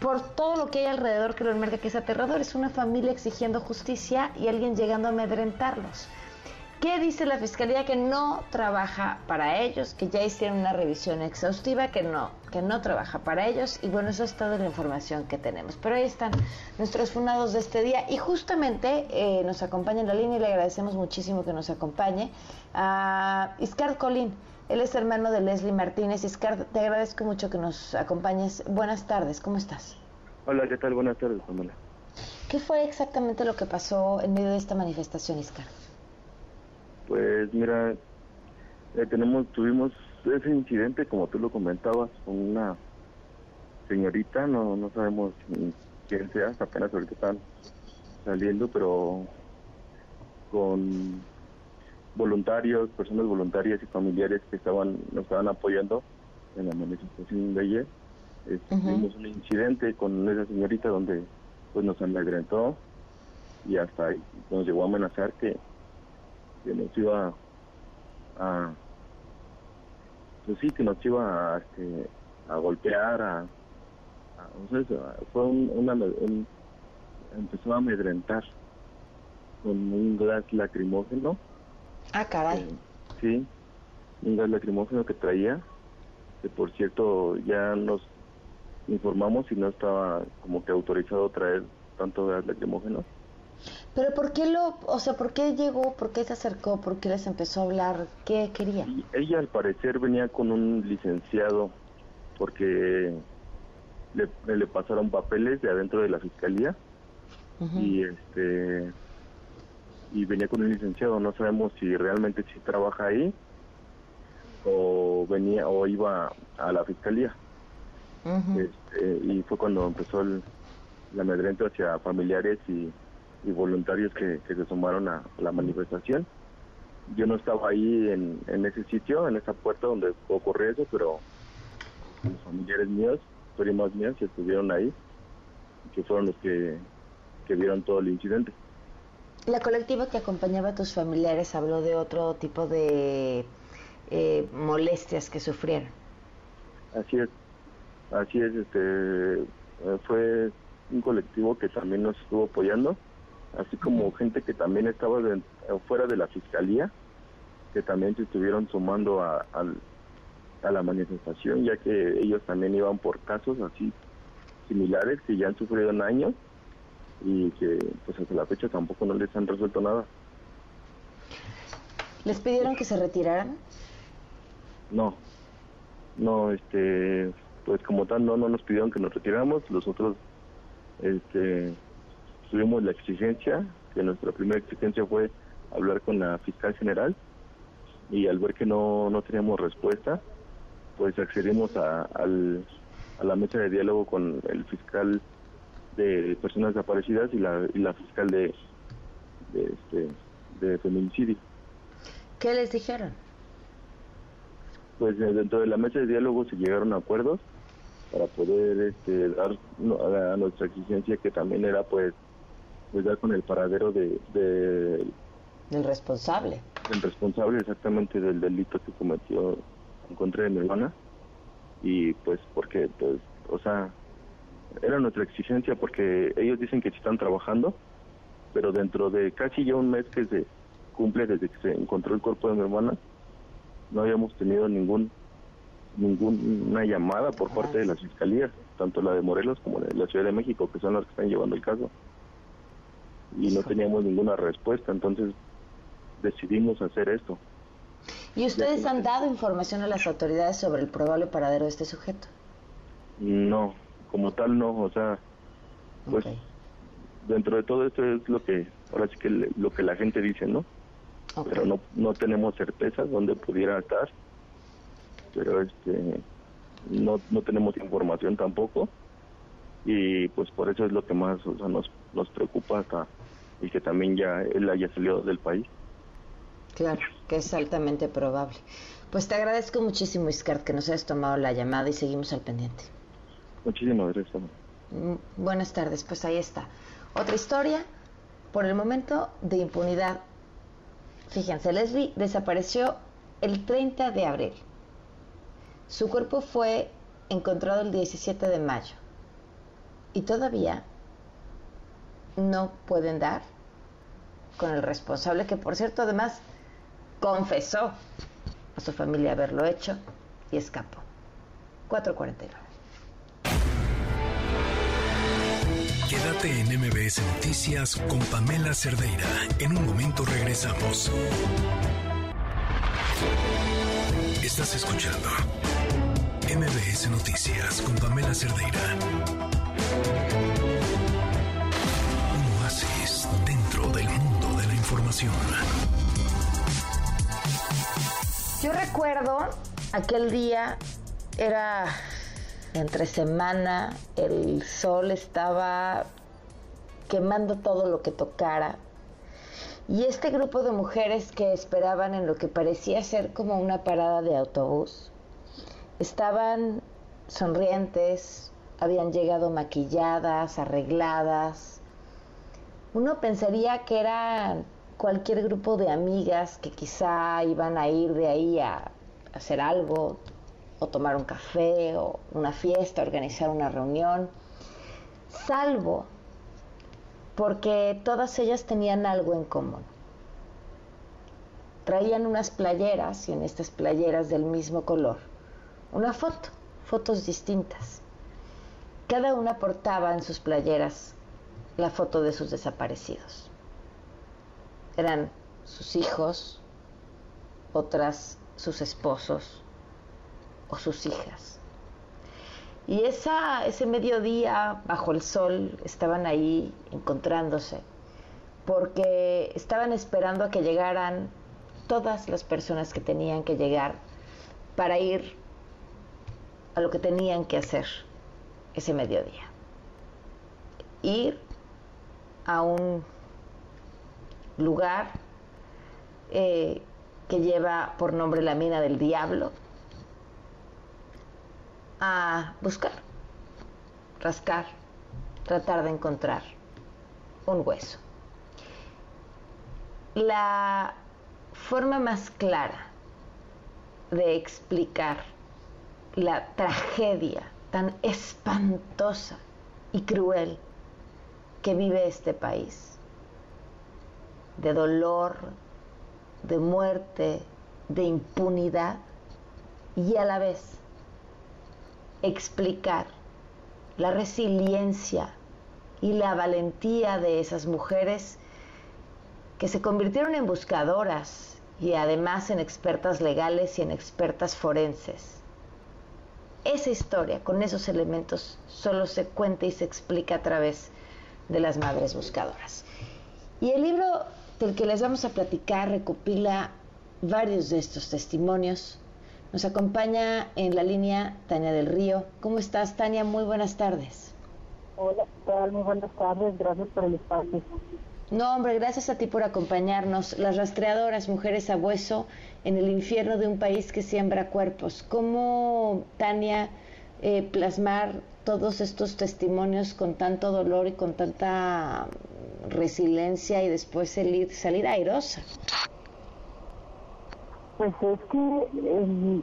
por todo lo que hay alrededor que lo enmarca, que es aterrador. Es una familia exigiendo justicia y alguien llegando a amedrentarlos. ¿Qué dice la fiscalía? Que no trabaja para ellos, que ya hicieron una revisión exhaustiva, que no, que no trabaja para ellos. Y bueno, eso es toda la información que tenemos. Pero ahí están nuestros fundados de este día. Y justamente eh, nos acompaña en la línea y le agradecemos muchísimo que nos acompañe a Iscard Colín. Él es hermano de Leslie Martínez. Iscard, te agradezco mucho que nos acompañes. Buenas tardes, ¿cómo estás? Hola, ¿qué tal? Buenas tardes, Pamela. ¿Qué fue exactamente lo que pasó en medio de esta manifestación, Iscard? Pues mira, eh, tenemos, tuvimos ese incidente, como tú lo comentabas, con una señorita, no, no sabemos quién sea, apenas ahorita están saliendo, pero con voluntarios, personas voluntarias y familiares que estaban nos estaban apoyando en la manifestación de ayer. Tuvimos un incidente con esa señorita donde pues nos amedrentó y hasta ahí nos llegó a amenazar que que nos iba a, pues sí, que nos iba a, este, a golpear, a, fue un, una, empezó a amedrentar con un gas lacrimógeno. Ah, caray. Eh, sí, un gas lacrimógeno que traía, que por cierto ya nos informamos y no estaba como que autorizado traer tanto gas lacrimógeno. Pero ¿por qué lo, o sea, por qué llegó, por qué se acercó, por qué les empezó a hablar, qué quería? ella al parecer venía con un licenciado porque le, le pasaron papeles de adentro de la fiscalía. Y este y venía con un licenciado, no sabemos si realmente sí trabaja ahí o venía o iba a la fiscalía. Este, y fue cuando empezó el, el amedrento hacia familiares y y voluntarios que, se sumaron a la manifestación. Yo no estaba ahí en, en ese sitio, en esa puerta donde ocurrió eso, pero los familiares míos, primos míos, estuvieron ahí, que fueron los que, que vieron todo el incidente. La colectiva que acompañaba a tus familiares habló de otro tipo de eh, molestias que sufrieron. Así es, así es, este, fue un colectivo que también nos estuvo apoyando así como gente que también estaba fuera de la fiscalía, que también se estuvieron sumando a, a, la manifestación, ya que ellos también iban por casos así similares que ya han sufrido en años y que pues hasta la fecha tampoco no les han resuelto nada. ¿Les pidieron que se retiraran? No, no, este, pues como tal no, no nos pidieron que nos retiráramos, los otros, este, tuvimos la exigencia, que nuestra primera exigencia fue hablar con la fiscal general y al ver que no, no teníamos respuesta, pues accedimos a, al, a la mesa de diálogo con el fiscal de personas desaparecidas y la, y la fiscal de, de, este, de feminicidio. ¿Qué les dijeron? Pues eh, dentro de la mesa de diálogo se llegaron a acuerdos para poder este, dar a, nuestra exigencia que también era pues, pues dar con el paradero de, de del responsable. El responsable exactamente del delito que cometió en contra de mi hermana y pues porque pues o sea era nuestra exigencia porque ellos dicen que están trabajando pero dentro de casi ya un mes que se cumple desde que se encontró el cuerpo de mi hermana no habíamos tenido ningún ninguna llamada por parte de las fiscalías tanto la de Morelos como la de la Ciudad de México que son las que están llevando el caso y no teníamos ninguna respuesta entonces decidimos hacer esto. ¿Y ustedes han dado información a las autoridades sobre el probable paradero de este sujeto? No, como tal no, o sea, pues dentro de todo esto es lo que, ahora sí que lo que la gente dice, ¿no? Pero no, no tenemos certeza dónde pudiera estar, pero este, no, no tenemos información tampoco y pues por eso es lo que más o sea, nos, nos preocupa acá y que también ya él haya salido del país. Claro, que es altamente probable. Pues te agradezco muchísimo, Iscart, que nos hayas tomado la llamada y seguimos al pendiente. Muchísimas gracias. Mm, buenas tardes, pues ahí está. Otra historia, por el momento de impunidad. Fíjense, Leslie desapareció el 30 de abril. Su cuerpo fue encontrado el 17 de mayo. Y todavía no pueden dar con el responsable, que por cierto además confesó a su familia haberlo hecho y escapó. 449. Quédate en MBS Noticias con Pamela Cerdeira. En un momento regresamos. Estás escuchando MBS Noticias con Pamela Cerdeira. Yo recuerdo aquel día, era entre semana, el sol estaba quemando todo lo que tocara. Y este grupo de mujeres que esperaban en lo que parecía ser como una parada de autobús, estaban sonrientes, habían llegado maquilladas, arregladas. Uno pensaría que eran cualquier grupo de amigas que quizá iban a ir de ahí a hacer algo, o tomar un café, o una fiesta, organizar una reunión, salvo porque todas ellas tenían algo en común. Traían unas playeras y en estas playeras del mismo color, una foto, fotos distintas. Cada una portaba en sus playeras la foto de sus desaparecidos eran sus hijos, otras sus esposos o sus hijas. Y esa, ese mediodía, bajo el sol, estaban ahí encontrándose, porque estaban esperando a que llegaran todas las personas que tenían que llegar para ir a lo que tenían que hacer ese mediodía. Ir a un lugar eh, que lleva por nombre la mina del diablo, a buscar, rascar, tratar de encontrar un hueso. La forma más clara de explicar la tragedia tan espantosa y cruel que vive este país de dolor, de muerte, de impunidad y a la vez explicar la resiliencia y la valentía de esas mujeres que se convirtieron en buscadoras y además en expertas legales y en expertas forenses. Esa historia con esos elementos solo se cuenta y se explica a través de las madres buscadoras. Y el libro del que les vamos a platicar recopila varios de estos testimonios. Nos acompaña en la línea Tania del Río. ¿Cómo estás, Tania? Muy buenas tardes. Hola, ¿qué tal? Muy buenas tardes. Gracias por el espacio. No, hombre, gracias a ti por acompañarnos. Las rastreadoras, mujeres a hueso, en el infierno de un país que siembra cuerpos. ¿Cómo, Tania, eh, plasmar todos estos testimonios con tanto dolor y con tanta resiliencia y después salir, salir airosa? Pues es que em,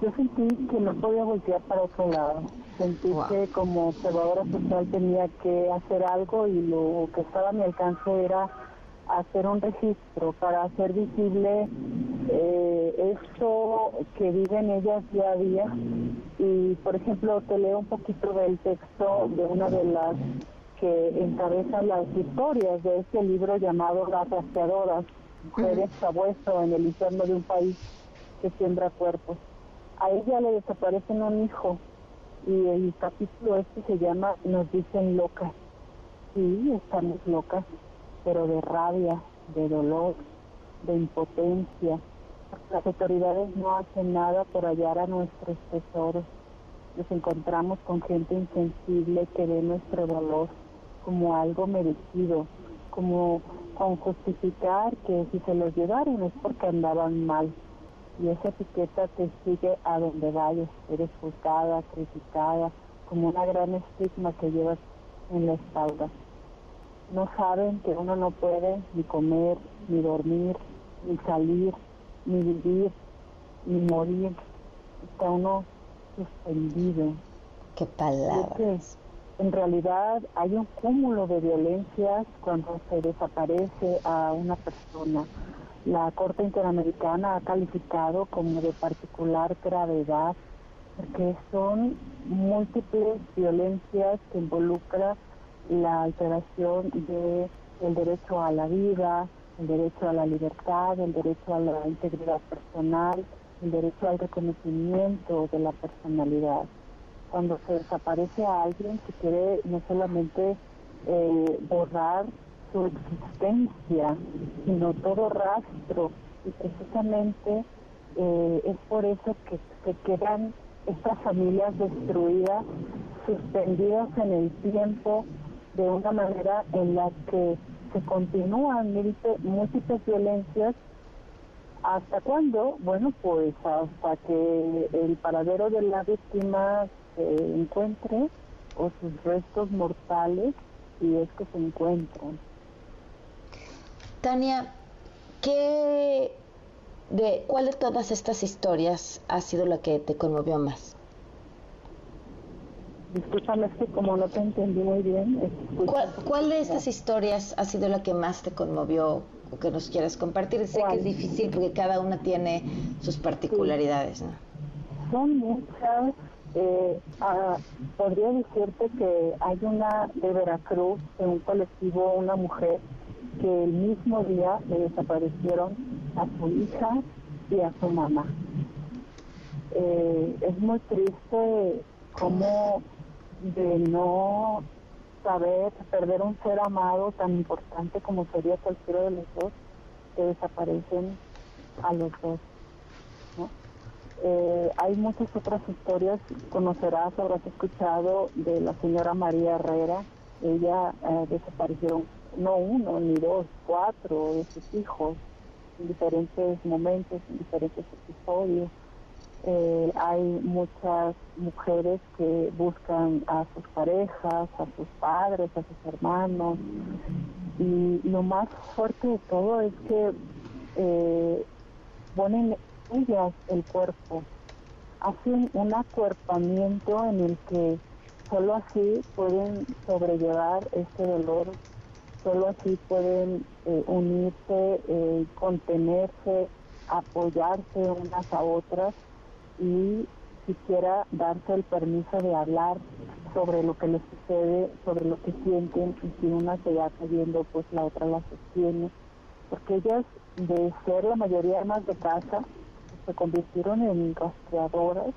yo sentí que no podía voltear para otro lado. Sentí que como observadora social tenía que hacer algo y lo que estaba a mi alcance era hacer un registro para hacer visible eh, esto que viven ellas día a día. Y, por ejemplo, te leo un poquito del texto de una de las que encabezan las historias de este libro llamado Las rastreadoras, mujeres sabueso en el infierno de un país que siembra cuerpos. A ella le desaparecen un hijo y el capítulo este se llama Nos dicen locas. Sí, estamos locas, pero de rabia, de dolor, de impotencia. Las autoridades no hacen nada por hallar a nuestros tesoros. Nos encontramos con gente insensible que ve nuestro dolor como algo merecido, como con justificar que si se los llevaron es porque andaban mal. Y esa etiqueta te sigue a donde vayas. Eres juzgada, criticada, como una gran estigma que llevas en la espalda. No saben que uno no puede ni comer, ni dormir, ni salir, ni vivir, ni morir. Está uno suspendido. Qué palabras en realidad hay un cúmulo de violencias cuando se desaparece a una persona. La Corte Interamericana ha calificado como de particular gravedad porque son múltiples violencias que involucran la alteración de el derecho a la vida, el derecho a la libertad, el derecho a la integridad personal, el derecho al reconocimiento de la personalidad cuando se desaparece a alguien se quiere no solamente eh, borrar su existencia, sino todo rastro. Y precisamente eh, es por eso que se quedan estas familias destruidas, suspendidas en el tiempo, de una manera en la que se continúan múltiples violencias ¿Hasta cuándo? Bueno, pues hasta que el paradero de la víctima encuentre o sus restos mortales si es que se encuentran. Tania, ¿qué de cuál de todas estas historias ha sido la que te conmovió más? Discúlpame, es que como no te entendí muy bien. ¿Cuál, de estas historias ha sido la que más te conmovió o que nos quieras compartir? Sé que es difícil porque cada una tiene sus particularidades. ¿no? Son muchas eh, ah, podría decirte que hay una de Veracruz, en un colectivo, una mujer, que el mismo día le desaparecieron a su hija y a su mamá. Eh, es muy triste como de no saber perder un ser amado tan importante como sería cualquiera de los dos, que desaparecen a los dos. Eh, hay muchas otras historias, conocerás, habrás escuchado de la señora María Herrera. Ella eh, desapareció no uno, ni dos, cuatro de sus hijos en diferentes momentos, en diferentes episodios. Eh, hay muchas mujeres que buscan a sus parejas, a sus padres, a sus hermanos. Y lo más fuerte de todo es que eh, ponen ellas el cuerpo. Hacen un acuerpamiento en el que solo así pueden sobrellevar este dolor, solo así pueden eh, unirse, eh, contenerse, apoyarse unas a otras y siquiera darse el permiso de hablar sobre lo que les sucede, sobre lo que sienten y si una se va cayendo, pues la otra la sostiene. Porque ellas, de ser la mayoría más de casa, se convirtieron en rastreadoras,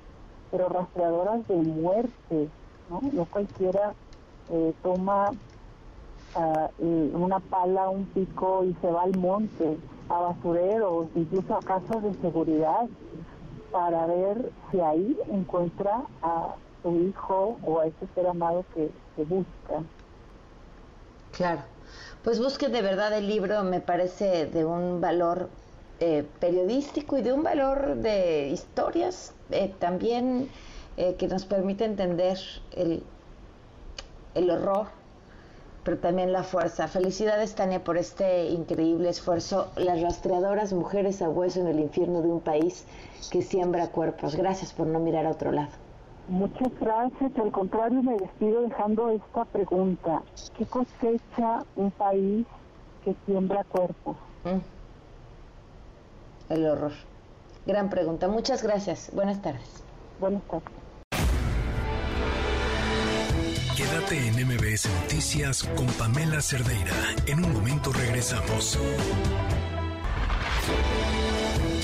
pero rastreadoras de muerte, ¿no? No cualquiera eh, toma ah, una pala, un pico y se va al monte, a basureros, incluso a casas de seguridad, para ver si ahí encuentra a su hijo o a ese ser amado que, que busca. Claro. Pues busquen de verdad el libro, me parece de un valor eh, periodístico y de un valor de historias eh, también eh, que nos permite entender el, el horror, pero también la fuerza. Felicidades, Tania, por este increíble esfuerzo. Las rastreadoras mujeres a hueso en el infierno de un país que siembra cuerpos. Gracias por no mirar a otro lado. Muchas gracias. Al contrario, me despido dejando esta pregunta. ¿Qué cosecha un país que siembra cuerpos? El horror. Gran pregunta. Muchas gracias. Buenas tardes. Buenas tardes. Quédate en MBS Noticias con Pamela Cerdeira. En un momento regresamos.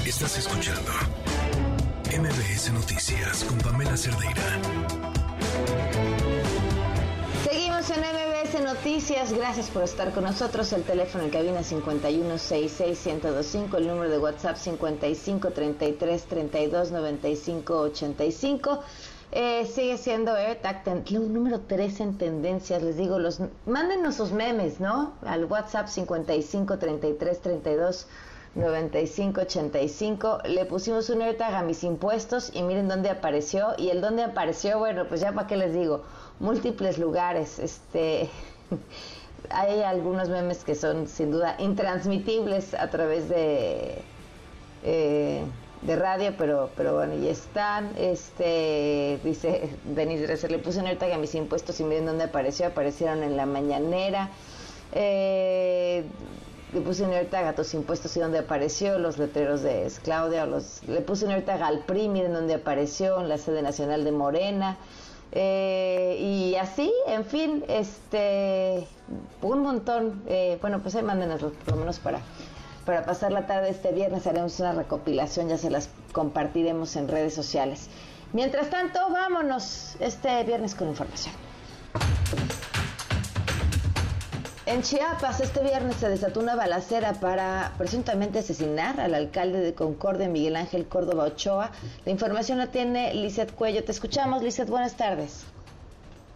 Estás escuchando MBS Noticias con Pamela Cerdeira. Seguimos en MBS Noticias. Gracias por estar con nosotros. El teléfono en cabina 5166125, el número de WhatsApp 5533329585. Eh, sigue siendo AirTag, número 3 en tendencias, les digo, los mándenos sus memes, ¿no? Al WhatsApp 55 33 32 95 85. Le pusimos un AirTag a mis impuestos y miren dónde apareció. Y el dónde apareció, bueno, pues ya para qué les digo, múltiples lugares. Este. hay algunos memes que son sin duda intransmitibles a través de. Eh, de radio, pero, pero bueno, y están. Este, dice Denis Dresser, le puse un AirTag a mis impuestos y miren dónde apareció, aparecieron en la mañanera. Eh, le puse un AirTag a tus impuestos y dónde apareció, los letreros de Claudia, los, le puse un AirTag al PRI, miren dónde apareció, en la sede nacional de Morena. Eh, y así, en fin, este, un montón. Eh, bueno, pues ahí mándenos por lo menos para para pasar la tarde este viernes haremos una recopilación, ya se las compartiremos en redes sociales. Mientras tanto, vámonos este viernes con información. En Chiapas, este viernes se desató una balacera para presuntamente asesinar al alcalde de Concordia, Miguel Ángel Córdoba Ochoa. La información la tiene Lizeth Cuello. Te escuchamos, Lizeth. Buenas tardes.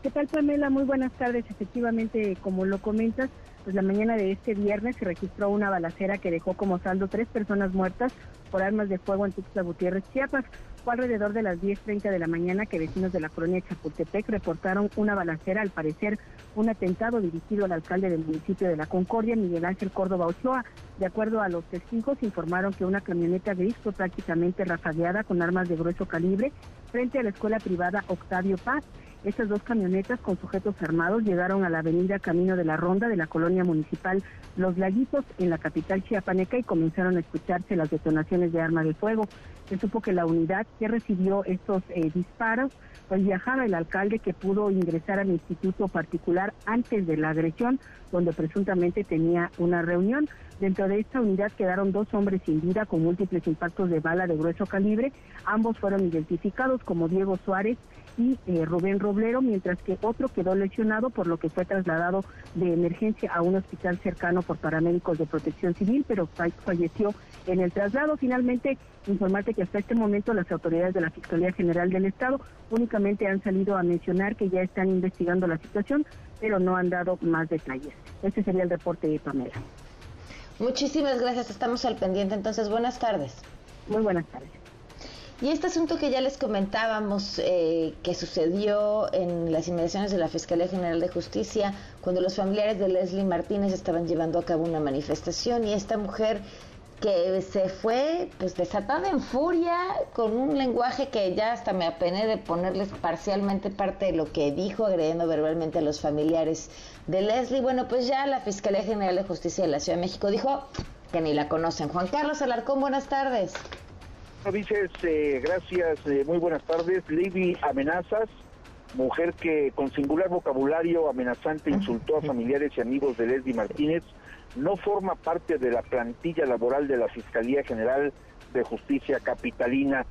¿Qué tal, Pamela? Muy buenas tardes. Efectivamente, como lo comentas, pues la mañana de este viernes se registró una balacera que dejó como saldo tres personas muertas por armas de fuego en Tuxtla Gutiérrez, Chiapas. Fue alrededor de las 10.30 de la mañana que vecinos de la colonia Chapultepec reportaron una balacera, al parecer un atentado dirigido al alcalde del municipio de La Concordia, Miguel Ángel Córdoba Ochoa. De acuerdo a los testigos, informaron que una camioneta gris fue prácticamente rafagueada con armas de grueso calibre frente a la escuela privada Octavio Paz. Estas dos camionetas con sujetos armados llegaron a la avenida Camino de la Ronda de la colonia municipal Los Laguitos en la capital chiapaneca y comenzaron a escucharse las detonaciones de arma de fuego. Se supo que la unidad que recibió estos eh, disparos pues viajaba el alcalde que pudo ingresar al instituto particular antes de la agresión, donde presuntamente tenía una reunión. Dentro de esta unidad quedaron dos hombres sin vida con múltiples impactos de bala de grueso calibre. Ambos fueron identificados como Diego Suárez y eh, Rubén Roblero, mientras que otro quedó lesionado, por lo que fue trasladado de emergencia a un hospital cercano por paramédicos de protección civil, pero falleció en el traslado. Finalmente, informarte que hasta este momento las autoridades de la Fiscalía General del Estado únicamente han salido a mencionar que ya están investigando la situación, pero no han dado más detalles. Este sería el reporte de Pamela. Muchísimas gracias, estamos al pendiente. Entonces, buenas tardes. Muy buenas tardes. Y este asunto que ya les comentábamos, eh, que sucedió en las inmediaciones de la Fiscalía General de Justicia, cuando los familiares de Leslie Martínez estaban llevando a cabo una manifestación y esta mujer que se fue pues desatada en furia con un lenguaje que ya hasta me apené de ponerles parcialmente parte de lo que dijo agrediendo verbalmente a los familiares de Leslie. Bueno, pues ya la Fiscalía General de Justicia de la Ciudad de México dijo que ni la conocen. Juan Carlos Alarcón, buenas tardes. Dices, eh, gracias, eh, muy buenas tardes. Libby Amenazas, mujer que con singular vocabulario amenazante insultó a familiares y amigos de Leslie Martínez, no forma parte de la plantilla laboral de la Fiscalía General de Justicia Capitalina.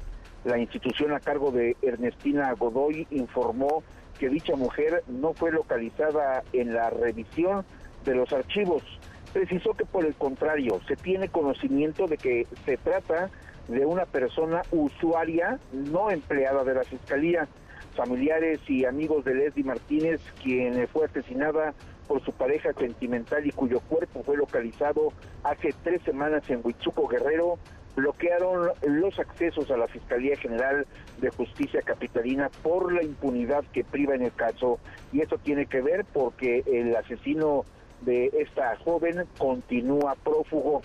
La institución a cargo de Ernestina Godoy informó que dicha mujer no fue localizada en la revisión de los archivos. Precisó que por el contrario, se tiene conocimiento de que se trata de una persona usuaria no empleada de la Fiscalía. Familiares y amigos de Leslie Martínez, quien fue asesinada por su pareja sentimental y cuyo cuerpo fue localizado hace tres semanas en Huitzuco Guerrero, bloquearon los accesos a la Fiscalía General de Justicia Capitalina por la impunidad que priva en el caso. Y eso tiene que ver porque el asesino de esta joven continúa prófugo.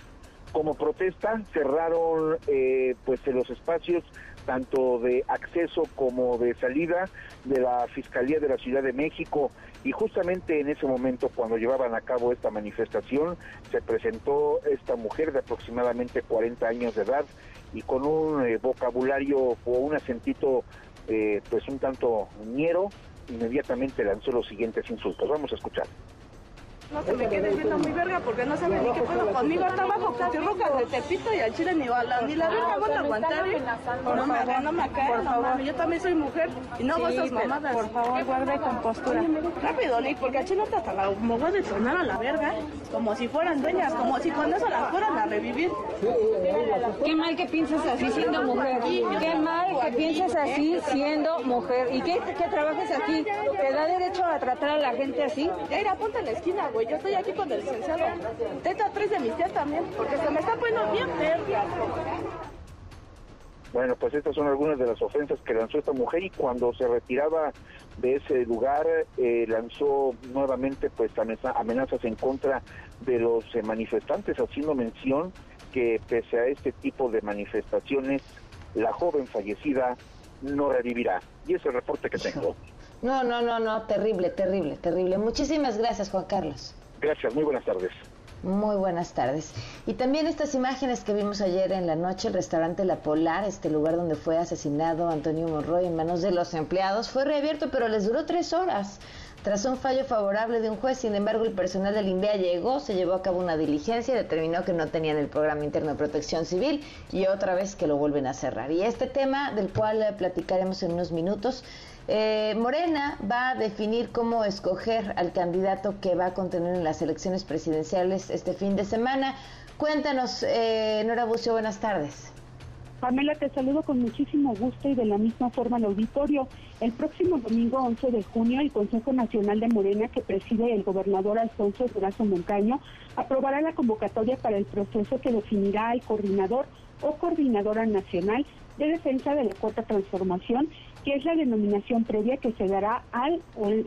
Como protesta, cerraron eh, pues los espacios tanto de acceso como de salida de la Fiscalía de la Ciudad de México y justamente en ese momento cuando llevaban a cabo esta manifestación se presentó esta mujer de aproximadamente 40 años de edad y con un eh, vocabulario o un acentito eh, pues un tanto ñero inmediatamente lanzó los siguientes insultos. Vamos a escuchar. No se me quede viendo muy verga porque no sabe ni qué puedo conmigo. Está abajo Rojas de Tepito y al Chile ni bala, ni la verga van a aguantar. ¿eh? No me hagan, no me no mames. Yo también soy mujer y no hago esas mamadas. Por favor, guarde compostura. Rápido, Lick, porque al Chile hasta la voy a detonar a la verga. Como si fueran dueñas, como si cuando eso las fueran a revivir. Qué mal que pienses así siendo mujer. Qué mal que pienses así siendo mujer. ¿Y qué, que trabajes aquí? ¿Te da derecho a tratar a la gente así? Ya ir a ponte en la esquina, yo estoy aquí con el licenciado. Teta tres de mis tías también, porque se me está poniendo bien verde. Bueno, pues estas son algunas de las ofensas que lanzó esta mujer y cuando se retiraba de ese lugar eh, lanzó nuevamente pues amenazas en contra de los eh, manifestantes, haciendo mención que pese a este tipo de manifestaciones, la joven fallecida no revivirá. Y ese es el reporte que tengo. No, no, no, no, terrible, terrible, terrible. Muchísimas gracias, Juan Carlos. Gracias, muy buenas tardes. Muy buenas tardes. Y también estas imágenes que vimos ayer en la noche, el restaurante La Polar, este lugar donde fue asesinado Antonio Monroy en manos de los empleados, fue reabierto, pero les duró tres horas. Tras un fallo favorable de un juez, sin embargo, el personal del INDEA llegó, se llevó a cabo una diligencia y determinó que no tenían el programa interno de protección civil y otra vez que lo vuelven a cerrar. Y este tema, del cual platicaremos en unos minutos, eh, Morena va a definir cómo escoger al candidato que va a contener en las elecciones presidenciales este fin de semana. Cuéntanos, eh, Nora Bucio, buenas tardes. Pamela, te saludo con muchísimo gusto y de la misma forma al auditorio. El próximo domingo 11 de junio, el Consejo Nacional de Morena, que preside el gobernador Alfonso Durazo Montaño, aprobará la convocatoria para el proceso que definirá al coordinador o coordinadora nacional de defensa de la cuarta transformación que es la denominación previa que se dará al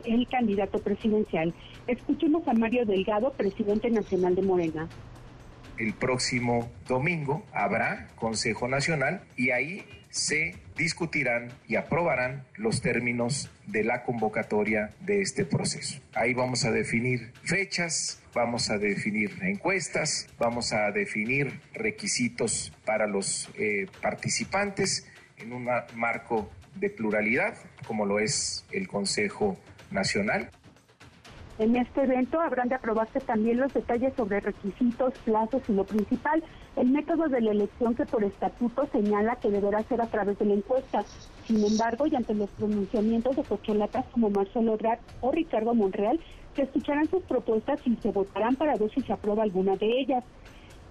el, candidato presidencial. Escuchemos a Mario Delgado, presidente nacional de Morena. El próximo domingo habrá Consejo Nacional y ahí se discutirán y aprobarán los términos de la convocatoria de este proceso. Ahí vamos a definir fechas, vamos a definir encuestas, vamos a definir requisitos para los eh, participantes en un marco de pluralidad, como lo es el Consejo Nacional. En este evento habrán de aprobarse también los detalles sobre requisitos, plazos y lo principal, el método de la elección que por estatuto señala que deberá ser a través de la encuesta. Sin embargo, y ante los pronunciamientos de cocholatas como Marcelo Ebrard o Ricardo Monreal, se escucharán sus propuestas y se votarán para ver si se aprueba alguna de ellas.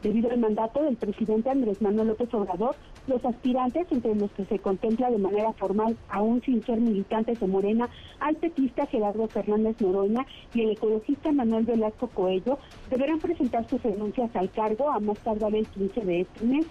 Debido al mandato del presidente Andrés Manuel López Obrador, los aspirantes, entre los que se contempla de manera formal, aún sin ser militantes de Morena, al petista Gerardo Fernández Noroña y el ecologista Manuel Velasco Coello, deberán presentar sus renuncias al cargo a más tardar el 15 de este mes.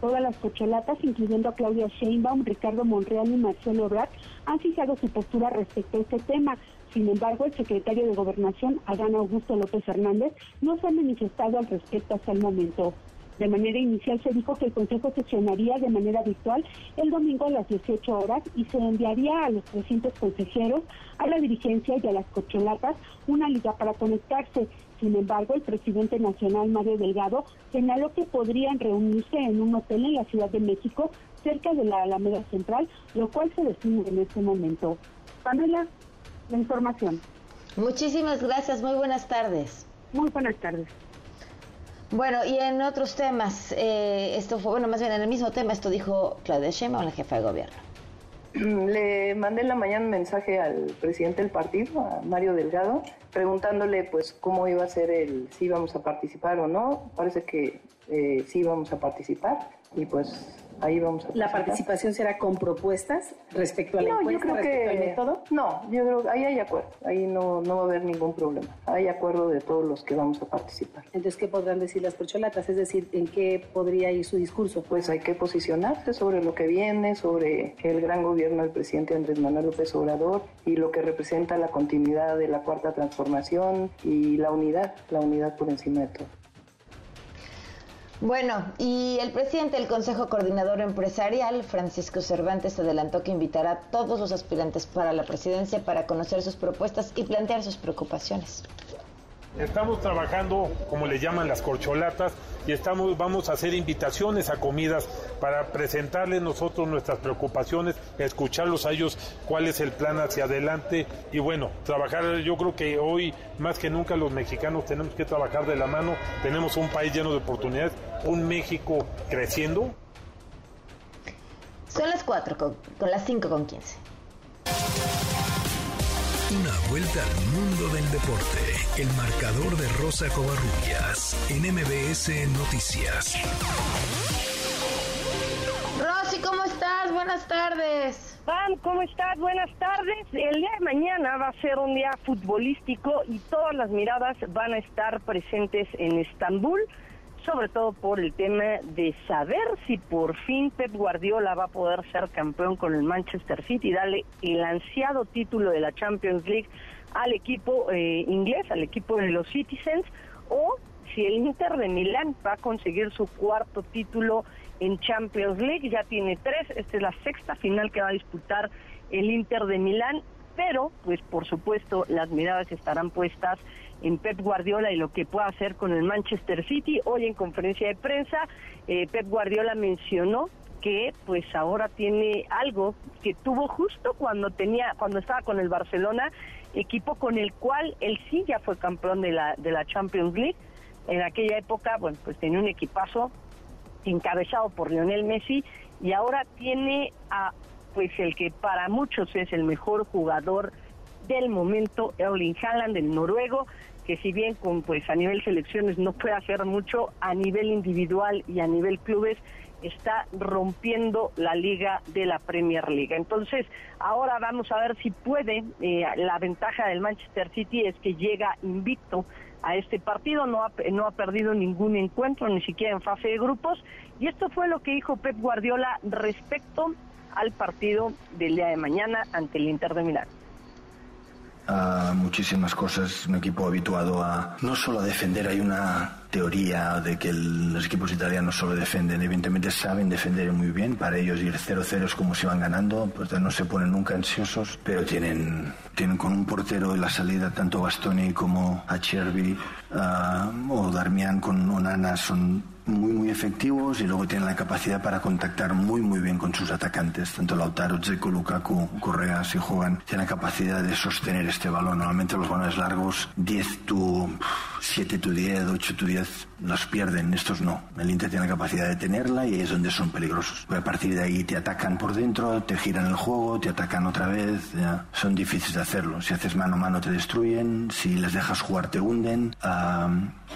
Todas las cocholatas, incluyendo a Claudia Sheinbaum, Ricardo Monreal y Marcelo Obrador, han fijado su postura respecto a este tema. Sin embargo, el secretario de Gobernación, Adán Augusto López Hernández, no se ha manifestado al respecto hasta el momento. De manera inicial se dijo que el Consejo sesionaría de manera virtual el domingo a las 18 horas y se enviaría a los 300 consejeros, a la dirigencia y a las cocholatas una liga para conectarse. Sin embargo, el presidente nacional Mario Delgado señaló que podrían reunirse en un hotel en la Ciudad de México, cerca de la Alameda Central, lo cual se define en este momento. Pamela, la información. Muchísimas gracias, muy buenas tardes. Muy buenas tardes. Bueno, y en otros temas, eh, esto fue, bueno, más bien en el mismo tema, esto dijo Claudia Sheinbaum, la jefa de gobierno. Le mandé en la mañana un mensaje al presidente del partido, a Mario Delgado, preguntándole pues cómo iba a ser el, si íbamos a participar o no. Parece que eh, sí íbamos a participar y pues ahí vamos a ¿La participación será con propuestas respecto a la no, yo creo respecto que, al método? No, yo creo que ahí hay acuerdo, ahí no, no va a haber ningún problema. Hay acuerdo de todos los que vamos a participar. Entonces, ¿qué podrán decir las porcholatas? Es decir, ¿en qué podría ir su discurso? Pues hay que posicionarse sobre lo que viene, sobre el gran gobierno del presidente Andrés Manuel López Obrador y lo que representa la continuidad de la cuarta transformación y la unidad, la unidad por encima de todo. Bueno, y el presidente del Consejo Coordinador Empresarial, Francisco Cervantes, adelantó que invitará a todos los aspirantes para la presidencia para conocer sus propuestas y plantear sus preocupaciones. Estamos trabajando, como le llaman las corcholatas, y estamos, vamos a hacer invitaciones a comidas para presentarles nosotros nuestras preocupaciones, escucharlos a ellos cuál es el plan hacia adelante y bueno, trabajar, yo creo que hoy más que nunca los mexicanos tenemos que trabajar de la mano, tenemos un país lleno de oportunidades, un México creciendo. Son las 4 con, con las 5 con 15. Una vuelta al mundo del deporte. El marcador de Rosa Covarrubias en MBS Noticias. Rosy, ¿cómo estás? Buenas tardes. Pam, ¿cómo estás? Buenas tardes. El día de mañana va a ser un día futbolístico y todas las miradas van a estar presentes en Estambul sobre todo por el tema de saber si por fin Pep Guardiola va a poder ser campeón con el Manchester City y darle el ansiado título de la Champions League al equipo eh, inglés, al equipo de los Citizens, o si el Inter de Milán va a conseguir su cuarto título en Champions League, ya tiene tres, esta es la sexta final que va a disputar el Inter de Milán, pero pues por supuesto las miradas estarán puestas en Pep Guardiola y lo que pueda hacer con el Manchester City. Hoy en conferencia de prensa, eh, Pep Guardiola mencionó que pues ahora tiene algo que tuvo justo cuando tenía cuando estaba con el Barcelona, equipo con el cual él sí ya fue campeón de la de la Champions League. En aquella época, bueno, pues tenía un equipazo encabezado por Lionel Messi y ahora tiene a pues el que para muchos es el mejor jugador del momento, Erling Haaland, el noruego, que si bien con pues a nivel selecciones no puede hacer mucho, a nivel individual y a nivel clubes está rompiendo la liga de la Premier League. Entonces, ahora vamos a ver si puede. Eh, la ventaja del Manchester City es que llega invicto a este partido, no ha, no ha perdido ningún encuentro, ni siquiera en fase de grupos. Y esto fue lo que dijo Pep Guardiola respecto al partido del día de mañana ante el Inter de Milán a muchísimas cosas, un equipo habituado a no solo a defender, hay una teoría de que los equipos italianos solo defienden, evidentemente saben defender muy bien, para ellos ir 0-0 es como si van ganando, pues no se ponen nunca ansiosos, pero tienen, tienen con un portero en la salida tanto Bastoni como Acerbi uh, o Darmian con Onana son muy muy efectivos y luego tienen la capacidad para contactar muy muy bien con sus atacantes, tanto Lautaro, Dzeko, Lukaku, Correa, si juegan, tienen la capacidad de sostener este balón. Normalmente los balones largos, 10 tu 7 tu 10, 8 tu 10, los pierden, estos no. El Inter tiene la capacidad de tenerla y es donde son peligrosos. a partir de ahí te atacan por dentro, te giran el juego, te atacan otra vez, son difíciles de hacerlo. Si haces mano a mano te destruyen, si les dejas jugar te hunden.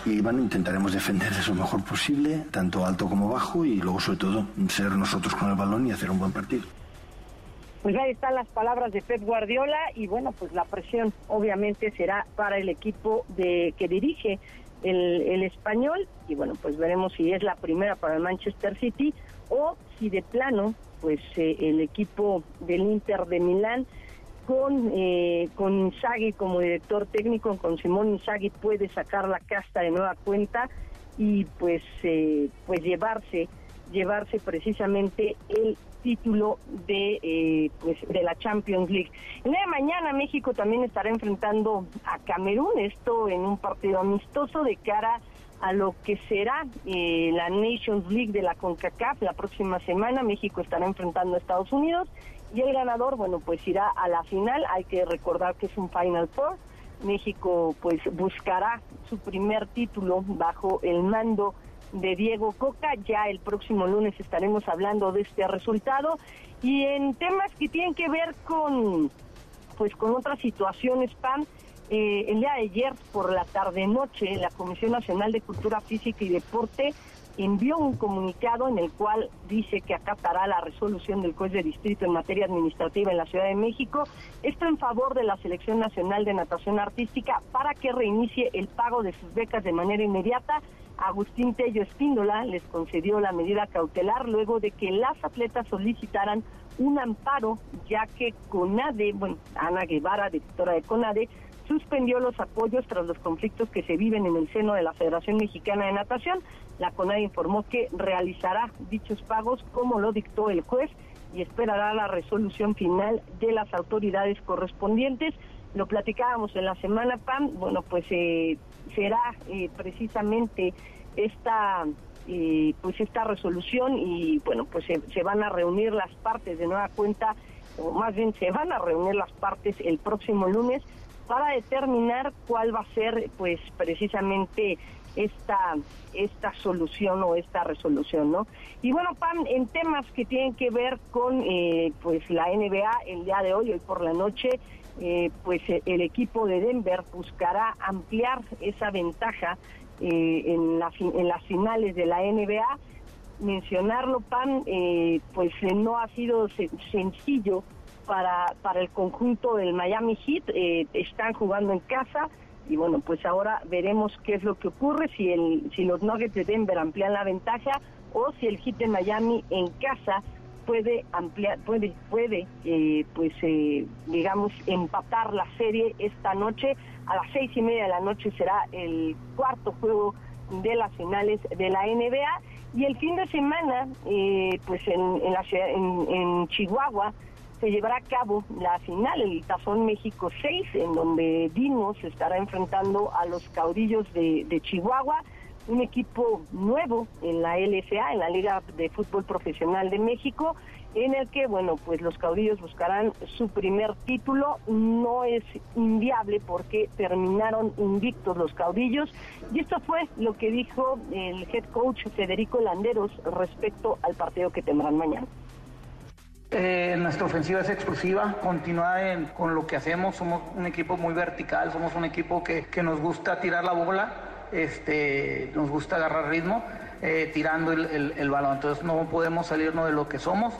y bueno, intentaremos defender eso lo mejor posible, tanto alto como bajo y luego sobre todo ser nosotros con el balón y hacer un buen partido. Pues ahí están las palabras de Pep Guardiola y bueno, pues la presión obviamente será para el equipo de que dirige el, español y bueno, pues veremos si es la primera para el Manchester City o si de plano, pues eh, el equipo del Inter de Milán con, eh, con Inzaghi como director técnico, con Simón Inzaghi puede sacar la casta de nueva cuenta y pues, eh, pues llevarse llevarse precisamente el título de eh, pues de la Champions League. El día de mañana México también estará enfrentando a Camerún, esto en un partido amistoso de cara a lo que será eh, la Nations League de la CONCACAF la próxima semana. México estará enfrentando a Estados Unidos y el ganador, bueno, pues irá a la final. Hay que recordar que es un Final Four. México pues buscará su primer título bajo el mando de Diego Coca. Ya el próximo lunes estaremos hablando de este resultado y en temas que tienen que ver con pues con otras situaciones, PAN. Eh, el día de ayer por la tarde noche la Comisión Nacional de Cultura Física y Deporte envió un comunicado en el cual dice que acatará la resolución del juez de distrito en materia administrativa en la Ciudad de México, esto en favor de la Selección Nacional de Natación Artística para que reinicie el pago de sus becas de manera inmediata. Agustín Tello Espíndola les concedió la medida cautelar luego de que las atletas solicitaran un amparo, ya que CONADE, bueno, Ana Guevara, directora de CONADE, suspendió los apoyos tras los conflictos que se viven en el seno de la Federación Mexicana de Natación. La CONADE informó que realizará dichos pagos como lo dictó el juez y esperará la resolución final de las autoridades correspondientes. Lo platicábamos en la semana, PAN, bueno, pues eh, será eh, precisamente esta eh, pues esta resolución y bueno pues se, se, van a reunir las partes de nueva cuenta o más bien se van a reunir las partes el próximo lunes para determinar cuál va a ser pues precisamente esta esta solución o esta resolución, ¿no? Y bueno, Pam, en temas que tienen que ver con eh, pues la NBA el día de hoy, hoy por la noche, eh, pues el equipo de Denver buscará ampliar esa ventaja eh, en, la, en las finales de la NBA. Mencionarlo, Pam, eh, pues no ha sido sencillo para, para el conjunto del Miami Heat. Eh, están jugando en casa y bueno, pues ahora veremos qué es lo que ocurre, si, el, si los Nuggets de Denver amplían la ventaja o si el Heat de Miami en casa puede ampliar, puede, puede, eh, pues, eh, digamos, empatar la serie esta noche. A las seis y media de la noche será el cuarto juego de las finales de la NBA. Y el fin de semana, eh, pues en, en, la, en, en Chihuahua, se llevará a cabo la final, el Tazón México 6, en donde Dinos estará enfrentando a los caudillos de, de, Chihuahua, un equipo nuevo en la LFA, en la Liga de Fútbol Profesional de México, en el que, bueno, pues los caudillos buscarán su primer título. No es inviable porque terminaron invictos los caudillos. Y esto fue lo que dijo el head coach Federico Landeros respecto al partido que tendrán mañana. Eh, nuestra ofensiva es explosiva, continúa en, con lo que hacemos, somos un equipo muy vertical, somos un equipo que nos gusta tirar la bola, este, nos gusta agarrar ritmo, eh, tirando el, balón, entonces no podemos salirnos de lo que somos.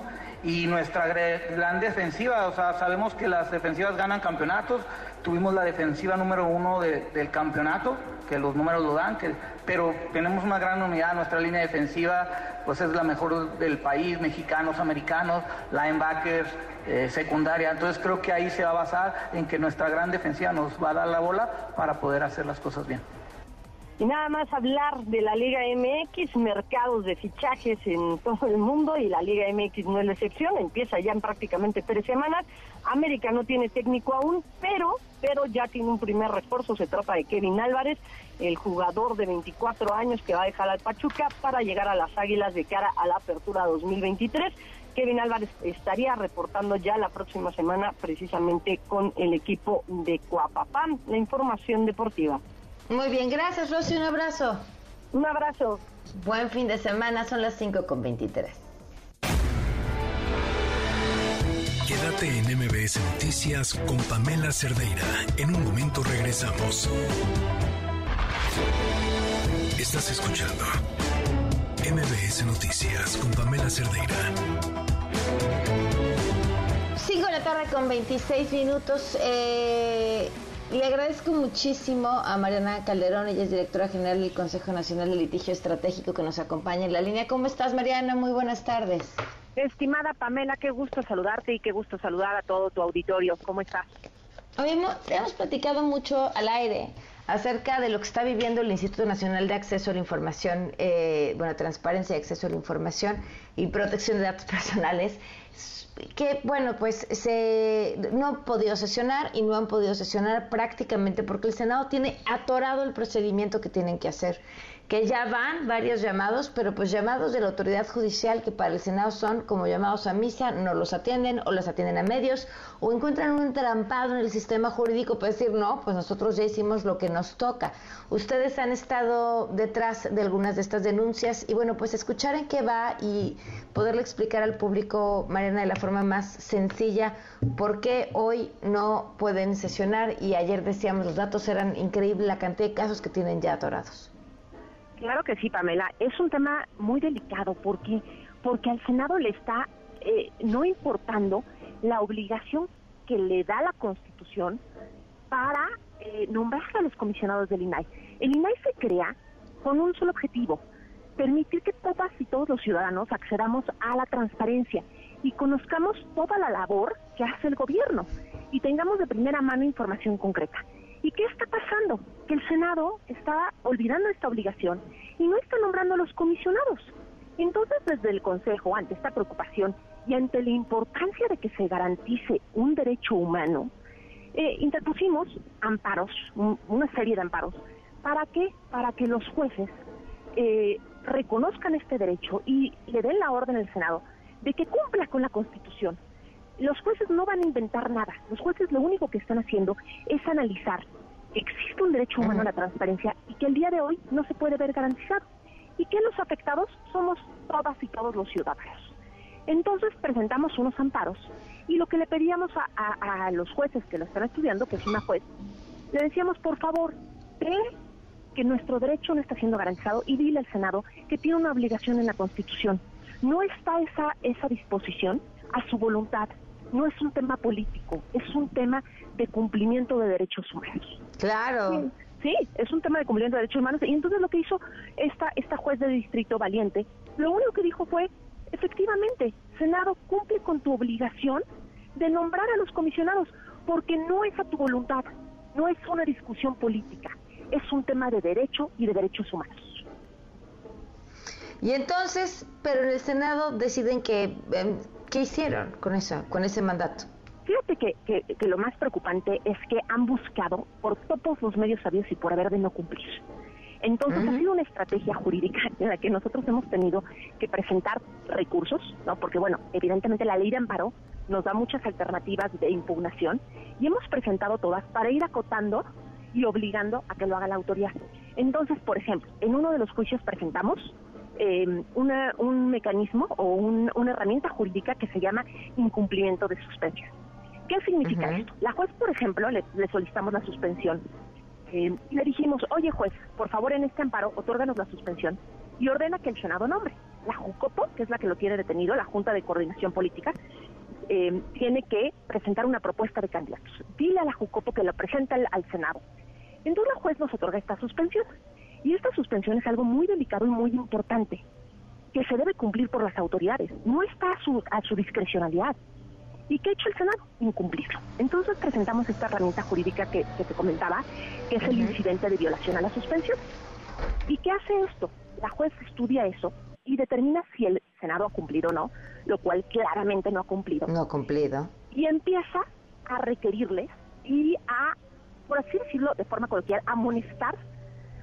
Y nuestra gran defensiva, o sea, sabemos que las defensivas ganan campeonatos, tuvimos la defensiva número uno de, del campeonato, que los números lo dan, pero tenemos una gran unidad, nuestra línea defensiva pues es la mejor del país, mexicanos, americanos, linebackers, eh, secundaria, entonces creo que ahí se va a basar en que nuestra gran defensiva nos va a dar la bola para poder hacer las cosas bien. Y nada más hablar de la Liga MX, mercados de fichajes en todo el mundo y la Liga MX no es la excepción, empieza ya en prácticamente tres semanas. América no tiene técnico aún, pero, pero ya tiene un primer refuerzo, se trata de Kevin Álvarez, el jugador de 24 años que va a dejar al Pachuca para llegar a las Águilas de cara a la apertura 2023. Kevin Álvarez estaría reportando ya la próxima semana precisamente con el equipo de Coapapán. La información deportiva. Muy bien, gracias Rosy, un abrazo. Un abrazo. Buen fin de semana, son las 5 con 23. Quédate en MBS Noticias con Pamela Cerdeira. En un momento regresamos. Estás escuchando MBS Noticias con Pamela Cerdeira. 5 de la tarde con 26 minutos. Eh, le agradezco muchísimo a Mariana Calderón, ella es directora general del Consejo Nacional de Litigio Estratégico que nos acompaña en la línea. ¿Cómo estás, Mariana? Muy buenas tardes. Estimada Pamela, qué gusto saludarte y qué gusto saludar a todo tu auditorio. ¿Cómo estás? Hoy hemos, hemos platicado mucho al aire acerca de lo que está viviendo el Instituto Nacional de Acceso a la Información, eh, bueno, Transparencia y Acceso a la Información y Protección de Datos Personales que bueno, pues se no han podido sesionar y no han podido sesionar prácticamente porque el Senado tiene atorado el procedimiento que tienen que hacer que ya van varios llamados, pero pues llamados de la autoridad judicial que para el Senado son como llamados a misa, no los atienden o los atienden a medios o encuentran un entrampado en el sistema jurídico para decir, no, pues nosotros ya hicimos lo que nos toca. Ustedes han estado detrás de algunas de estas denuncias y bueno, pues escuchar en qué va y poderle explicar al público, Mariana, de la forma más sencilla por qué hoy no pueden sesionar y ayer decíamos los datos eran increíbles la cantidad de casos que tienen ya atorados. Claro que sí, Pamela. Es un tema muy delicado porque, porque al Senado le está eh, no importando la obligación que le da la Constitución para eh, nombrar a los comisionados del INAI. El INAI se crea con un solo objetivo, permitir que todas y todos los ciudadanos accedamos a la transparencia y conozcamos toda la labor que hace el gobierno y tengamos de primera mano información concreta. ¿Y qué está pasando? Que el Senado está olvidando esta obligación y no está nombrando a los comisionados. Entonces, desde el Consejo, ante esta preocupación y ante la importancia de que se garantice un derecho humano, eh, interpusimos amparos, una serie de amparos. ¿Para qué? Para que los jueces eh, reconozcan este derecho y le den la orden al Senado de que cumpla con la Constitución. Los jueces no van a inventar nada. Los jueces lo único que están haciendo es analizar que existe un derecho humano a la transparencia y que el día de hoy no se puede ver garantizado. Y que los afectados somos todas y todos los ciudadanos. Entonces presentamos unos amparos y lo que le pedíamos a, los jueces que lo están estudiando, que es una juez, le decíamos, por favor, ve que nuestro derecho no está siendo garantizado y dile al Senado que tiene una obligación en la Constitución. No está esa, esa disposición a su voluntad. No es un tema político, es un tema de cumplimiento de derechos humanos. Claro. Sí, es un tema de cumplimiento de derechos humanos. Y entonces lo que hizo esta, esta juez de distrito valiente, lo único que dijo fue, efectivamente, Senado cumple con tu obligación de nombrar a los comisionados, porque no es a tu voluntad, no es una discusión política, es un tema de derecho y de derechos humanos. Y entonces, pero en el Senado deciden que, em, ¿qué hicieron con eso, con ese mandato? Fíjate que, que, lo más preocupante es que han buscado por todos los medios sabios y por haber de no cumplir. Entonces ha sido una estrategia jurídica en la que nosotros hemos tenido que presentar recursos, ¿no? Porque bueno, evidentemente la ley de amparo nos da muchas alternativas de impugnación y hemos presentado todas para ir acotando y obligando a que lo haga la autoridad. Entonces, por ejemplo, en uno de los juicios presentamos eh, un mecanismo o una herramienta jurídica que se llama incumplimiento de suspensión. ¿Qué significa esto? La juez, por ejemplo, le, solicitamos la suspensión eh, y le dijimos, oye juez, por favor en este amparo, otórganos la suspensión y ordena que el Senado nombre. La JUCOPO, que es la que lo tiene detenido, la Junta de Coordinación Política, eh, tiene que presentar una propuesta de candidatos. Dile a la JUCOPO que lo presenta al, Senado. Entonces la juez nos otorga esta suspensión. Y esta suspensión es algo muy delicado y muy importante, que se debe cumplir por las autoridades. No está a su, a su discrecionalidad. ¿Y qué ha hecho el Senado? Incumplirlo. Entonces presentamos esta herramienta jurídica que, te comentaba, que es el incidente de violación a la suspensión. ¿Y qué hace esto? La juez estudia eso y determina si el Senado ha cumplido o no, lo cual claramente no ha cumplido. No ha cumplido. Y empieza a requerirles y a, por así decirlo de forma coloquial, amonestar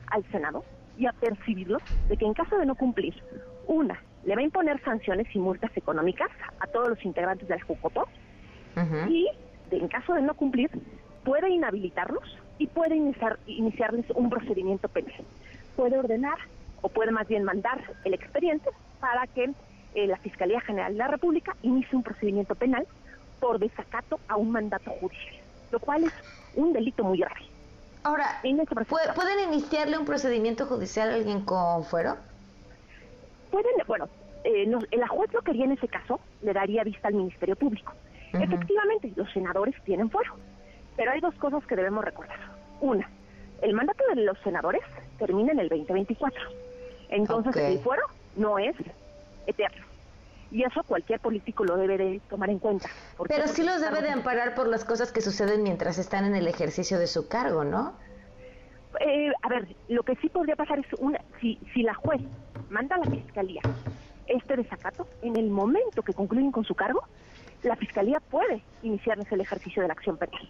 al Senado y a percibirlo de que en caso de no cumplir, una, le va a imponer sanciones y multas económicas a todos los integrantes del JUCOPO y, en caso de no cumplir, puede inhabilitarlos y puede iniciar, iniciarles un procedimiento penal. Puede ordenar o puede más bien mandar el expediente para que eh, la Fiscalía General de la República inicie un procedimiento penal por desacato a un mandato judicial, lo cual es un delito muy grave. Ahora, ¿pueden iniciarle un procedimiento judicial a alguien con fuero? Pueden, bueno, eh, la juez lo que haría en ese caso le daría vista al Ministerio Público. Efectivamente, los senadores tienen fuero, pero hay dos cosas que debemos recordar. Una, el mandato de los senadores termina en el 2024. Entonces, el fuero no es eterno. Y eso cualquier político lo debe de tomar en cuenta. Pero sí los debe de amparar por las cosas que suceden mientras están en el ejercicio de su cargo, ¿no? Eh, a ver, lo que sí podría pasar es una, si, si la juez manda a la fiscalía este desacato, en el momento que concluyen con su cargo, la fiscalía puede iniciarles el ejercicio de la acción penal.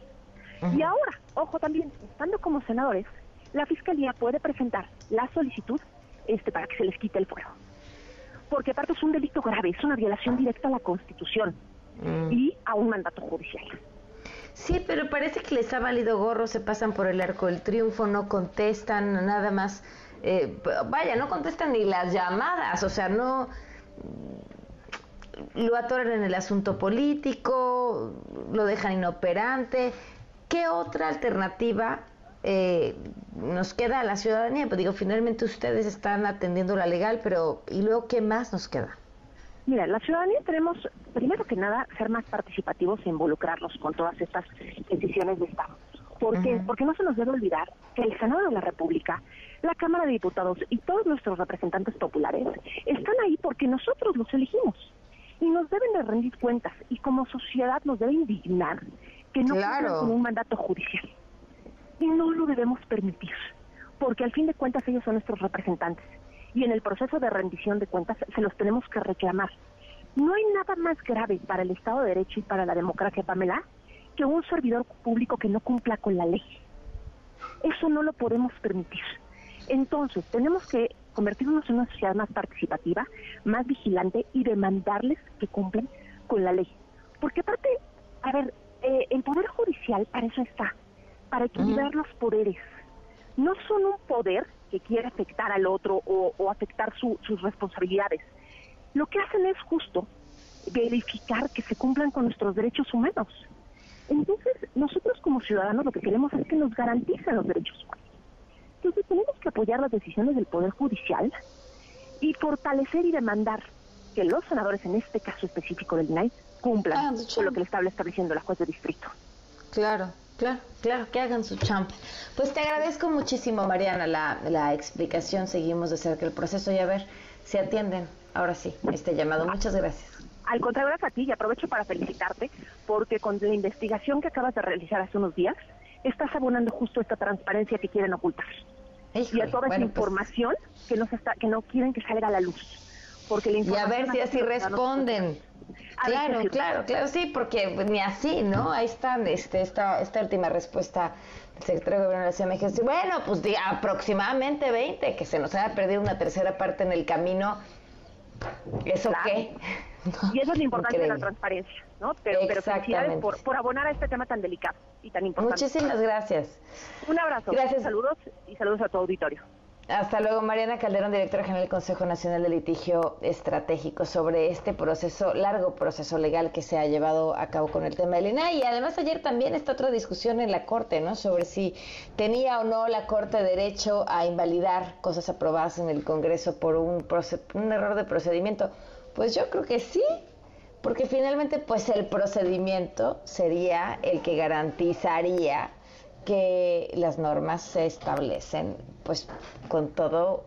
Y ahora, ojo también, estando como senadores, la fiscalía puede presentar la solicitud este, para que se les quite el fuero. Porque aparte es un delito grave, es una violación directa a la Constitución mm. y a un mandato judicial. Sí, pero parece que les ha valido gorro, se pasan por el arco del triunfo, no contestan nada más. Eh, vaya, no contestan ni las llamadas, o sea, no lo atoran en el asunto político, lo dejan inoperante. ¿Qué otra alternativa eh, nos queda a la ciudadanía? Pues digo, finalmente ustedes están atendiendo la legal, pero ¿y luego qué más nos queda? Mira, la ciudadanía tenemos, primero que nada, ser más participativos e involucrarnos con todas estas decisiones de Estado. ¿Por qué? Porque no se nos debe olvidar que el Senado de la República, la Cámara de Diputados y todos nuestros representantes populares están ahí porque nosotros los elegimos y nos deben de rendir cuentas y como sociedad nos debe indignar que no cumplan con un mandato judicial. Y no lo debemos permitir, porque al fin de cuentas ellos son nuestros representantes y en el proceso de rendición de cuentas se los tenemos que reclamar. No hay nada más grave para el Estado de Derecho y para la democracia, Pamela, que un servidor público que no cumpla con la ley. Eso no lo podemos permitir. Entonces, tenemos que convertirnos en una sociedad más participativa, más vigilante y demandarles que cumplan con la ley. Porque aparte, a ver, eh, el Poder Judicial para eso está, para equilibrar los poderes. No son un poder que quiere afectar al otro o, afectar sus responsabilidades. Lo que hacen es justo verificar que se cumplan con nuestros derechos humanos. Entonces, nosotros como ciudadanos lo que queremos es que nos garanticen los derechos humanos. Entonces, tenemos que apoyar las decisiones del Poder Judicial y fortalecer y demandar que los senadores, en este caso específico del INAI, cumplan ah, con lo que le está estableciendo la juez de distrito. Claro. Claro, claro, que hagan su champ. Pues te agradezco muchísimo, Mariana, la, la explicación. Seguimos de cerca el proceso y a ver si atienden ahora sí este llamado. Muchas gracias. Al contrario, gracias a ti y aprovecho para felicitarte porque con la investigación que acabas de realizar hace unos días, estás abonando justo esta transparencia que quieren ocultar. y a toda esa pues información que, no está, que no quieren que salga a la luz. Porque la y a ver si así responden. Claro, claro, claro, sí, porque ni así, ¿no? Ahí está este, esta, esta última respuesta del secretario de Gobierno de la Ciudad Bueno, pues aproximadamente 20, que se nos haya perdido una tercera parte en el camino. ¿Eso qué? Y eso es lo importante de la transparencia, ¿no? Pero, pero felicidades por, por abonar a este tema tan delicado y tan importante. Muchísimas gracias. Un abrazo. Gracias. Saludos y saludos a tu auditorio. Hasta luego, Mariana Calderón, directora general del Consejo Nacional de Litigio Estratégico, sobre este proceso, largo proceso legal que se ha llevado a cabo con el tema del INAI. Y además ayer también está otra discusión en la Corte, ¿no? Sobre si tenía o no la Corte derecho a invalidar cosas aprobadas en el Congreso por un, un error de procedimiento. Pues yo creo que sí, porque finalmente pues el procedimiento sería el que garantizaría que las normas se establecen pues con todo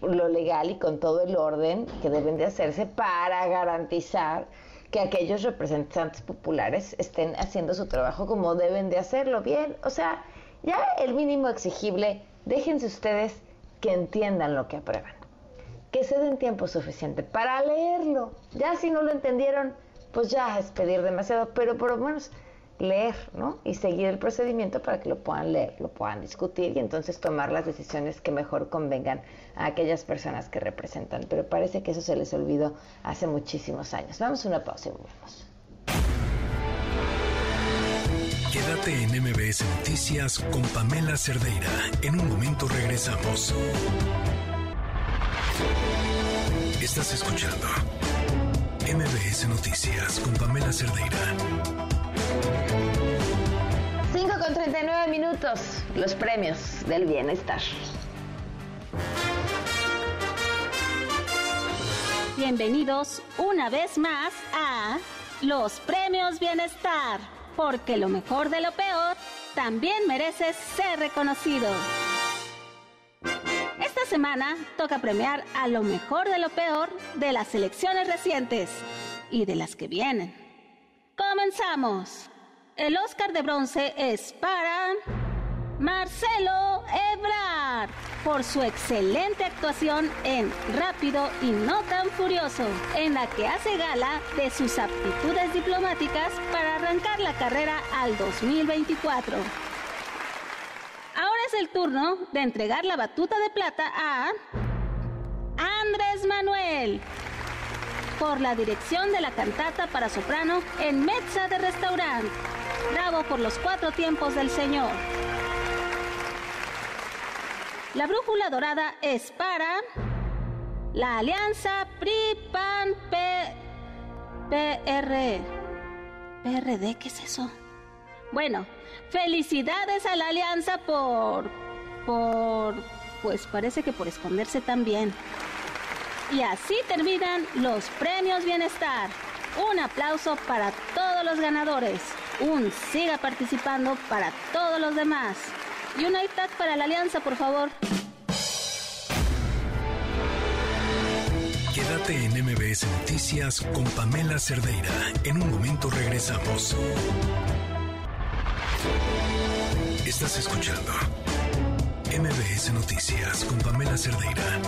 lo legal y con todo el orden que deben de hacerse para garantizar que aquellos representantes populares estén haciendo su trabajo como deben de hacerlo bien. O sea, ya el mínimo exigible, déjense ustedes que entiendan lo que aprueban, que se den tiempo suficiente para leerlo. Ya si no lo entendieron, pues ya es pedir demasiado, pero por lo menos leer, ¿no? Y seguir el procedimiento para que lo puedan leer, lo puedan discutir y entonces tomar las decisiones que mejor convengan a aquellas personas que representan. Pero parece que eso se les olvidó hace muchísimos años. Vamos a una pausa y volvemos. Quédate en MBS Noticias con Pamela Cerdeira. En un momento regresamos. Estás escuchando MBS Noticias con Pamela Cerdeira. 5 con 39 minutos, los premios del bienestar. Bienvenidos una vez más a los premios bienestar, porque lo mejor de lo peor también merece ser reconocido. Esta semana toca premiar a lo mejor de lo peor de las elecciones recientes y de las que vienen. Comenzamos. El Oscar de bronce es para Marcelo Ebrard por su excelente actuación en Rápido y no tan furioso, en la que hace gala de sus aptitudes diplomáticas para arrancar la carrera al 2024. Ahora es el turno de entregar la batuta de plata a Andrés Manuel por la dirección de la cantata para soprano en Mezza de Restaurant. Bravo por los cuatro tiempos del Señor. La brújula dorada es para la alianza PRI-PAN-PR. PRD, ¿qué es eso? Bueno, felicidades a la alianza por... por... pues parece que por esconderse también. Y así terminan los premios bienestar. Un aplauso para todos los ganadores. Un siga participando para todos los demás. Y un iTag para la alianza, por favor. Quédate en MBS Noticias con Pamela Cerdeira. En un momento regresamos. Estás escuchando MBS Noticias con Pamela Cerdeira.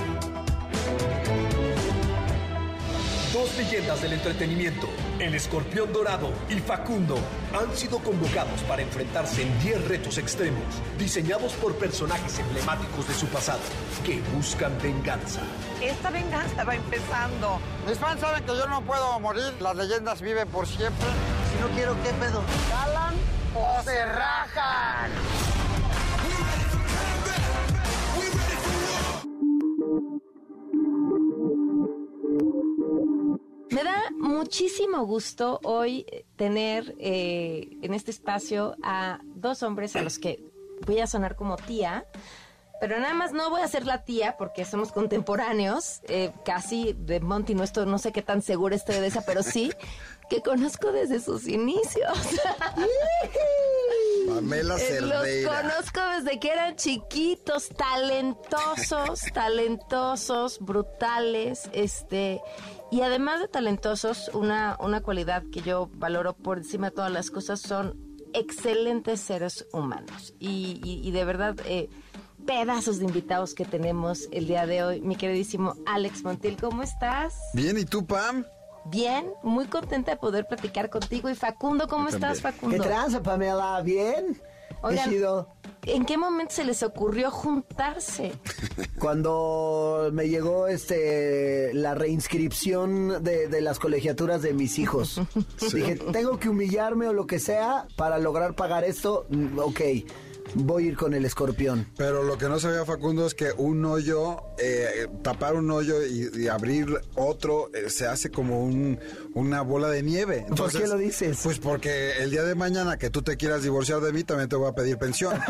Dos leyendas del entretenimiento, el escorpión dorado y Facundo, han sido convocados para enfrentarse en 10 retos extremos, diseñados por personajes emblemáticos de su pasado, que buscan venganza. Esta venganza va empezando. Mis fans saben que yo no puedo morir, las leyendas viven por siempre. Si no quiero, ¿qué pedo? ¿Jalan o se rajan? Me da muchísimo gusto hoy tener eh, en este espacio a dos hombres a los que voy a sonar como tía, pero nada más no voy a ser la tía porque somos contemporáneos, eh, casi de Monty, no, estoy, no sé qué tan segura estoy de esa, pero sí que conozco desde sus inicios. Pamela Eh, Los conozco desde que eran chiquitos, talentosos, talentosos, brutales, este, y además de talentosos, una, una cualidad que yo valoro por encima de todas las cosas son excelentes seres humanos. Y, y- y de verdad, eh, pedazos de invitados que tenemos el día de hoy. Mi queridísimo Alex Montiel, ¿cómo estás? Bien, ¿y tú, Pam? Bien, muy contenta de poder platicar contigo. Y Facundo, ¿cómo Yo estás, también. Facundo? ¿Qué tranza, Pamela? ¿Bien? Oigan, Qué chido. ¿En qué momento se les ocurrió juntarse? Cuando me llegó este la reinscripción de, de las colegiaturas de mis hijos. Dije, tengo que humillarme o lo que sea para lograr pagar esto. Mm, Ok, voy a ir con el escorpión. Pero lo que no sabía Facundo es que un hoyo, eh, tapar un hoyo y, y abrir otro, eh, se hace como un, una bola de nieve. ¿Por qué lo dices? Pues porque el día de mañana que tú te quieras divorciar de mí, también te voy a pedir pensión.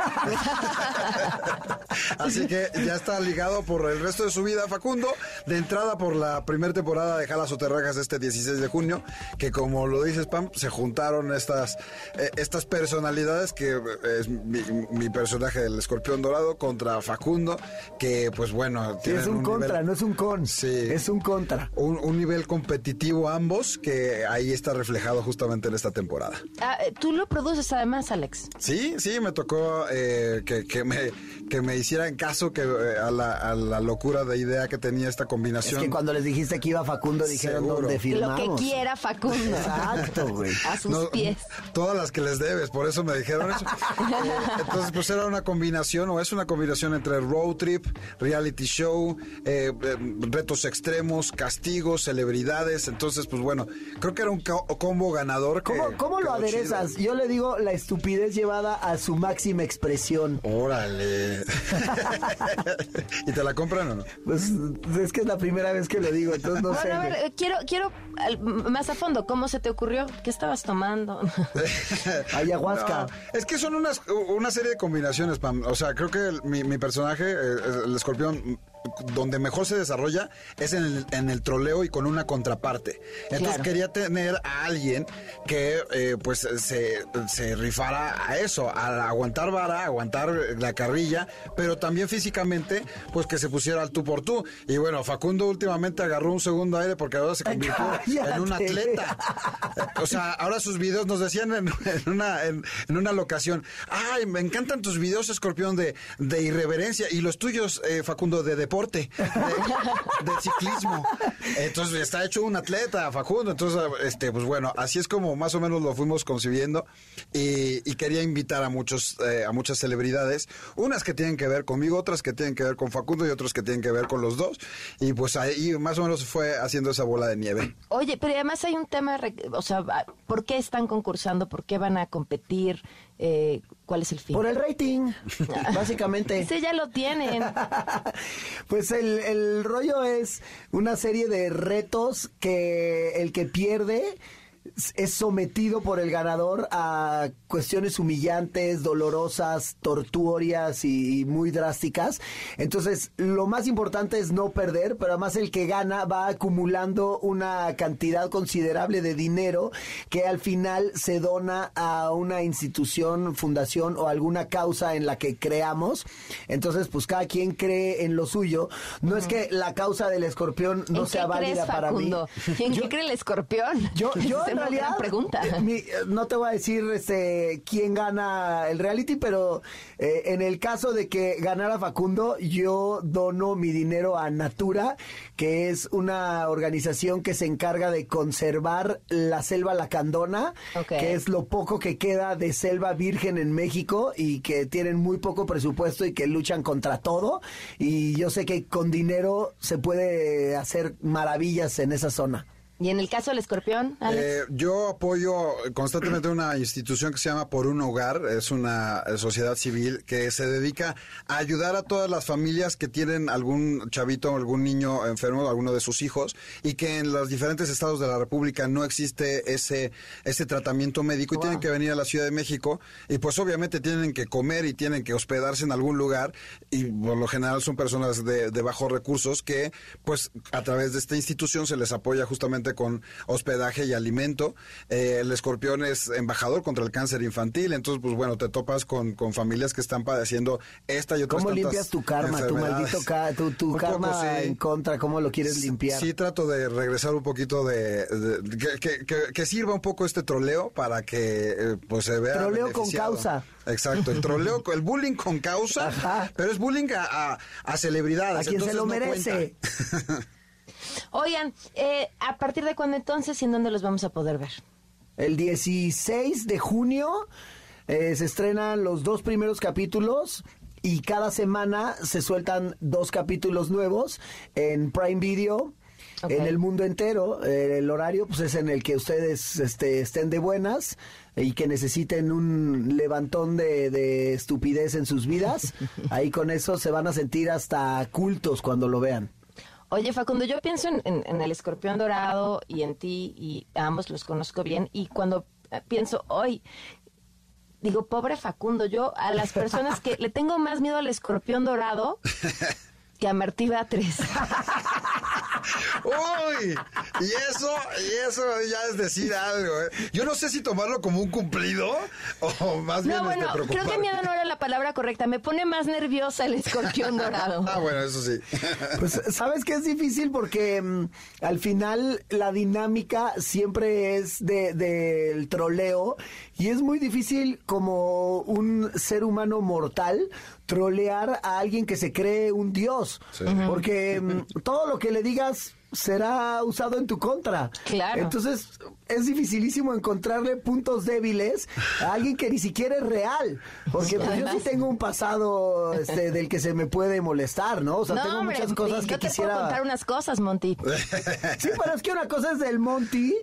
Así que ya está ligado por el resto de su vida, Facundo. De entrada por la primera temporada de Jalas o Terrajas este 16 de junio, que como lo dices, Pam, se juntaron estas, eh, estas personalidades que eh, es mi, mi personaje del escorpión dorado contra Facundo, que pues bueno, Sí, es un, contra, nivel- no es un con. Es un contra. un, un nivel competitivo ambos que ahí está reflejado justamente en esta temporada. Ah, eh, Tú lo produces además, Alex. Sí, sí, me tocó eh, que, que me, que me hicieran caso que, eh, a, la, a la locura de idea que tenía esta Es combinación. que cuando les dijiste que iba Facundo dijeron Seguro. dónde Lo que quiera Facundo. Exacto, güey. A sus No, pies. Todas las que les debes, por eso me dijeron eso. Eh, entonces, pues era una combinación, o es una combinación entre road trip, reality show, eh, eh, retos extremos, castigos, celebridades. Entonces, pues bueno, creo que era un co- combo ganador. que ¿Cómo, cómo lo aderezas? Yo le digo la estupidez llevada a su máxima expresión. Órale. ¿Y te la compran o no? Pues es que es la primera vez que lo digo, entonces no sé. Bueno, a ver, quiero, quiero más a fondo, ¿cómo se te ocurrió? ¿Qué estabas tomando? Ayahuasca. No, es que son unas, una serie de combinaciones, Pam. O sea, creo que mi, mi personaje, el escorpión, donde mejor se desarrolla es en el, en el troleo y con una contraparte. Entonces Claro. quería tener a alguien que eh, pues se, se rifara a eso, a aguantar vara, a aguantar la carrilla, pero también físicamente, pues que se pusiera al tú por tú. Y bueno, Facundo últimamente agarró un segundo aire porque ahora se convirtió en un atleta. O sea, ahora sus videos nos decían en, en una, en, en una locación, ay, me encantan tus videos, Escorpión, de, de irreverencia y los tuyos, eh, Facundo, de deporte, de, de ciclismo. Entonces está hecho un atleta, Facundo. Entonces, este, pues bueno, así es como más o menos lo fuimos concibiendo y, y quería invitar a muchos, eh, a muchas celebridades, unas que tienen que ver conmigo, otras que tienen que ver con Facundo y otros que tienen que ver con los dos. Y pues ahí más o menos fue haciendo esa bola de nieve. Oye, pero además hay un tema, o sea, ¿por qué están concursando? ¿Por qué van a competir? Eh, ¿Cuál es el fin? Por el rating, básicamente. Ese ya lo tienen. Pues el, el rollo es una serie de retos que el que pierde es sometido por el ganador a cuestiones humillantes, dolorosas, tortuorias y, muy drásticas. Entonces, lo más importante es no perder, pero además el que gana va acumulando una cantidad considerable de dinero que al final se dona a una institución, fundación o alguna causa en la que creamos. Entonces, pues cada quien cree en lo suyo. No es que la causa del escorpión no sea válida para mí. ¿En qué cree el escorpión? Yo, yo realidad, pregunta. Eh, no te voy a decir este quién gana el reality, pero eh, en el caso de que ganara Facundo, yo dono mi dinero a Natura, que es una organización que se encarga de conservar la selva lacandona, que es lo poco que queda de selva virgen en México y que tienen muy poco presupuesto y que luchan contra todo. Y yo sé que con dinero se puede hacer maravillas en esa zona. ¿Y en el caso del escorpión, Alex? Eh, yo apoyo constantemente una institución que se llama Por un Hogar, es una sociedad civil que se dedica a ayudar a todas las familias que tienen algún chavito, algún niño enfermo, alguno de sus hijos, y que en los diferentes estados de la República no existe ese, ese tratamiento médico y tienen que venir a la Ciudad de México y pues obviamente tienen que comer y tienen que hospedarse en algún lugar y por lo general son personas de, de bajos recursos que pues a través de esta institución se les apoya justamente con hospedaje y alimento. Eh, el escorpión es embajador contra el cáncer infantil, entonces pues bueno, te topas con, con familias que están padeciendo esta y otras ¿Cómo limpias tu karma, tu maldito tu, karma en contra? ¿Cómo lo quieres limpiar? Sí, trato de regresar un poquito de... que, que, sirva un poco este troleo para que eh, pues se vea Troleo con causa. Exacto, el troleo, el bullying con causa, pero es bullying a, a, celebridades. A quien se lo merece. Oigan, eh, ¿a partir de cuándo entonces y en dónde los vamos a poder ver? El 16 de junio eh, se estrenan los dos primeros capítulos y cada semana se sueltan dos capítulos nuevos en Prime Video. En el mundo entero, eh, el horario pues es en el que ustedes este, estén de buenas y que necesiten un levantón de, de estupidez en sus vidas. Ahí con eso se van a sentir hasta cultos cuando lo vean. Oye, Facundo, yo pienso en, el escorpión dorado y en ti, y ambos los conozco bien, y cuando eh, pienso hoy, digo, pobre Facundo, yo a las personas que le tengo más miedo al escorpión dorado que a Martí Beatriz. Uy, y eso, y eso ya es decir algo. ¿eh? Yo no sé si tomarlo como un cumplido o más bien no, bueno, creo que miedo no era la palabra correcta. Me pone más nerviosa el escorpión dorado. ah, bueno, eso sí. pues sabes que es difícil porque mm, al final la dinámica siempre es del de, troleo y es muy difícil como un ser humano mortal trolear a alguien que se cree un dios. Porque mm, todo lo que le digas será usado en tu contra. Claro. Entonces es dificilísimo encontrarle puntos débiles a alguien que ni siquiera es real. Porque pues, yo sí tengo un pasado este, del que se me puede molestar, ¿no? O sea, tengo muchas cosas que quisiera. Puedo contar unas cosas, Monty. sí, pero es que una cosa es del Monty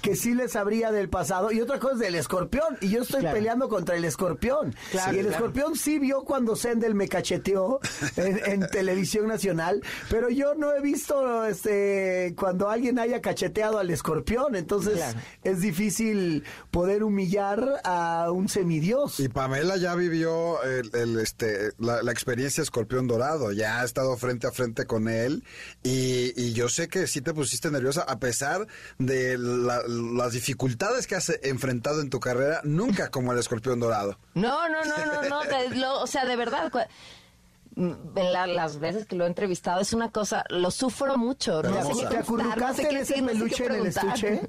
que sí les sabría del pasado y otra cosa es del escorpión y yo estoy peleando contra el escorpión. Y el escorpión sí vio cuando Sendel me cacheteó en, televisión nacional pero yo no he visto este cuando alguien haya cacheteado al escorpión entonces es difícil poder humillar a un semidios. Y Pamela ya vivió el, este la, experiencia escorpión dorado ya ha estado frente a frente con él y, y yo sé que sí te pusiste nerviosa a pesar de la, las dificultades que has enfrentado en tu carrera, nunca como el escorpión dorado. No, no, no, no, no, o sea, de verdad, mm, las veces que lo he entrevistado es una cosa, lo sufro mucho. ¿no? ¿Te acurrucaste en ese peluche en el estuche?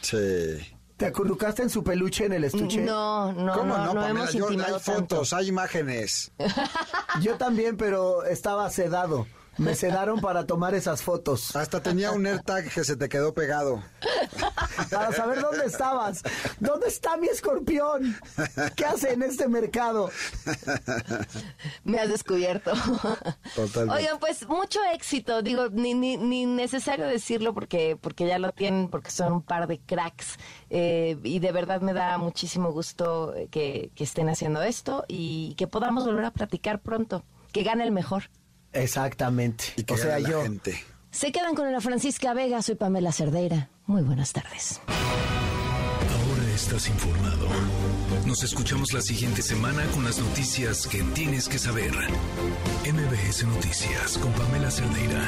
Sí. ¿Te acurrucaste en su peluche en el estuche? No, no, ¿Cómo no, no, hemos yo, Hay fotos, hay imágenes. yo también, pero estaba sedado. Me sedaron para tomar esas fotos. Hasta tenía un AirTag que se te quedó pegado. Para saber dónde estabas. ¿Dónde está mi escorpión? ¿Qué hace en este mercado? Me has descubierto. Totalmente. Oigan, pues mucho éxito. Digo, ni, ni, ni necesario decirlo porque, porque ya lo tienen, porque son un par de cracks. Eh, y de verdad me da muchísimo gusto que, que estén haciendo esto y que podamos volver a platicar pronto. Que gane el mejor. Exactamente. O sea, yo. Se quedan con Ana Francisca Vega, soy Pamela Cerdeira. Muy buenas tardes. Ahora estás informado. Nos escuchamos la siguiente semana con las noticias que tienes que saber. MBS Noticias con Pamela Cerdeira.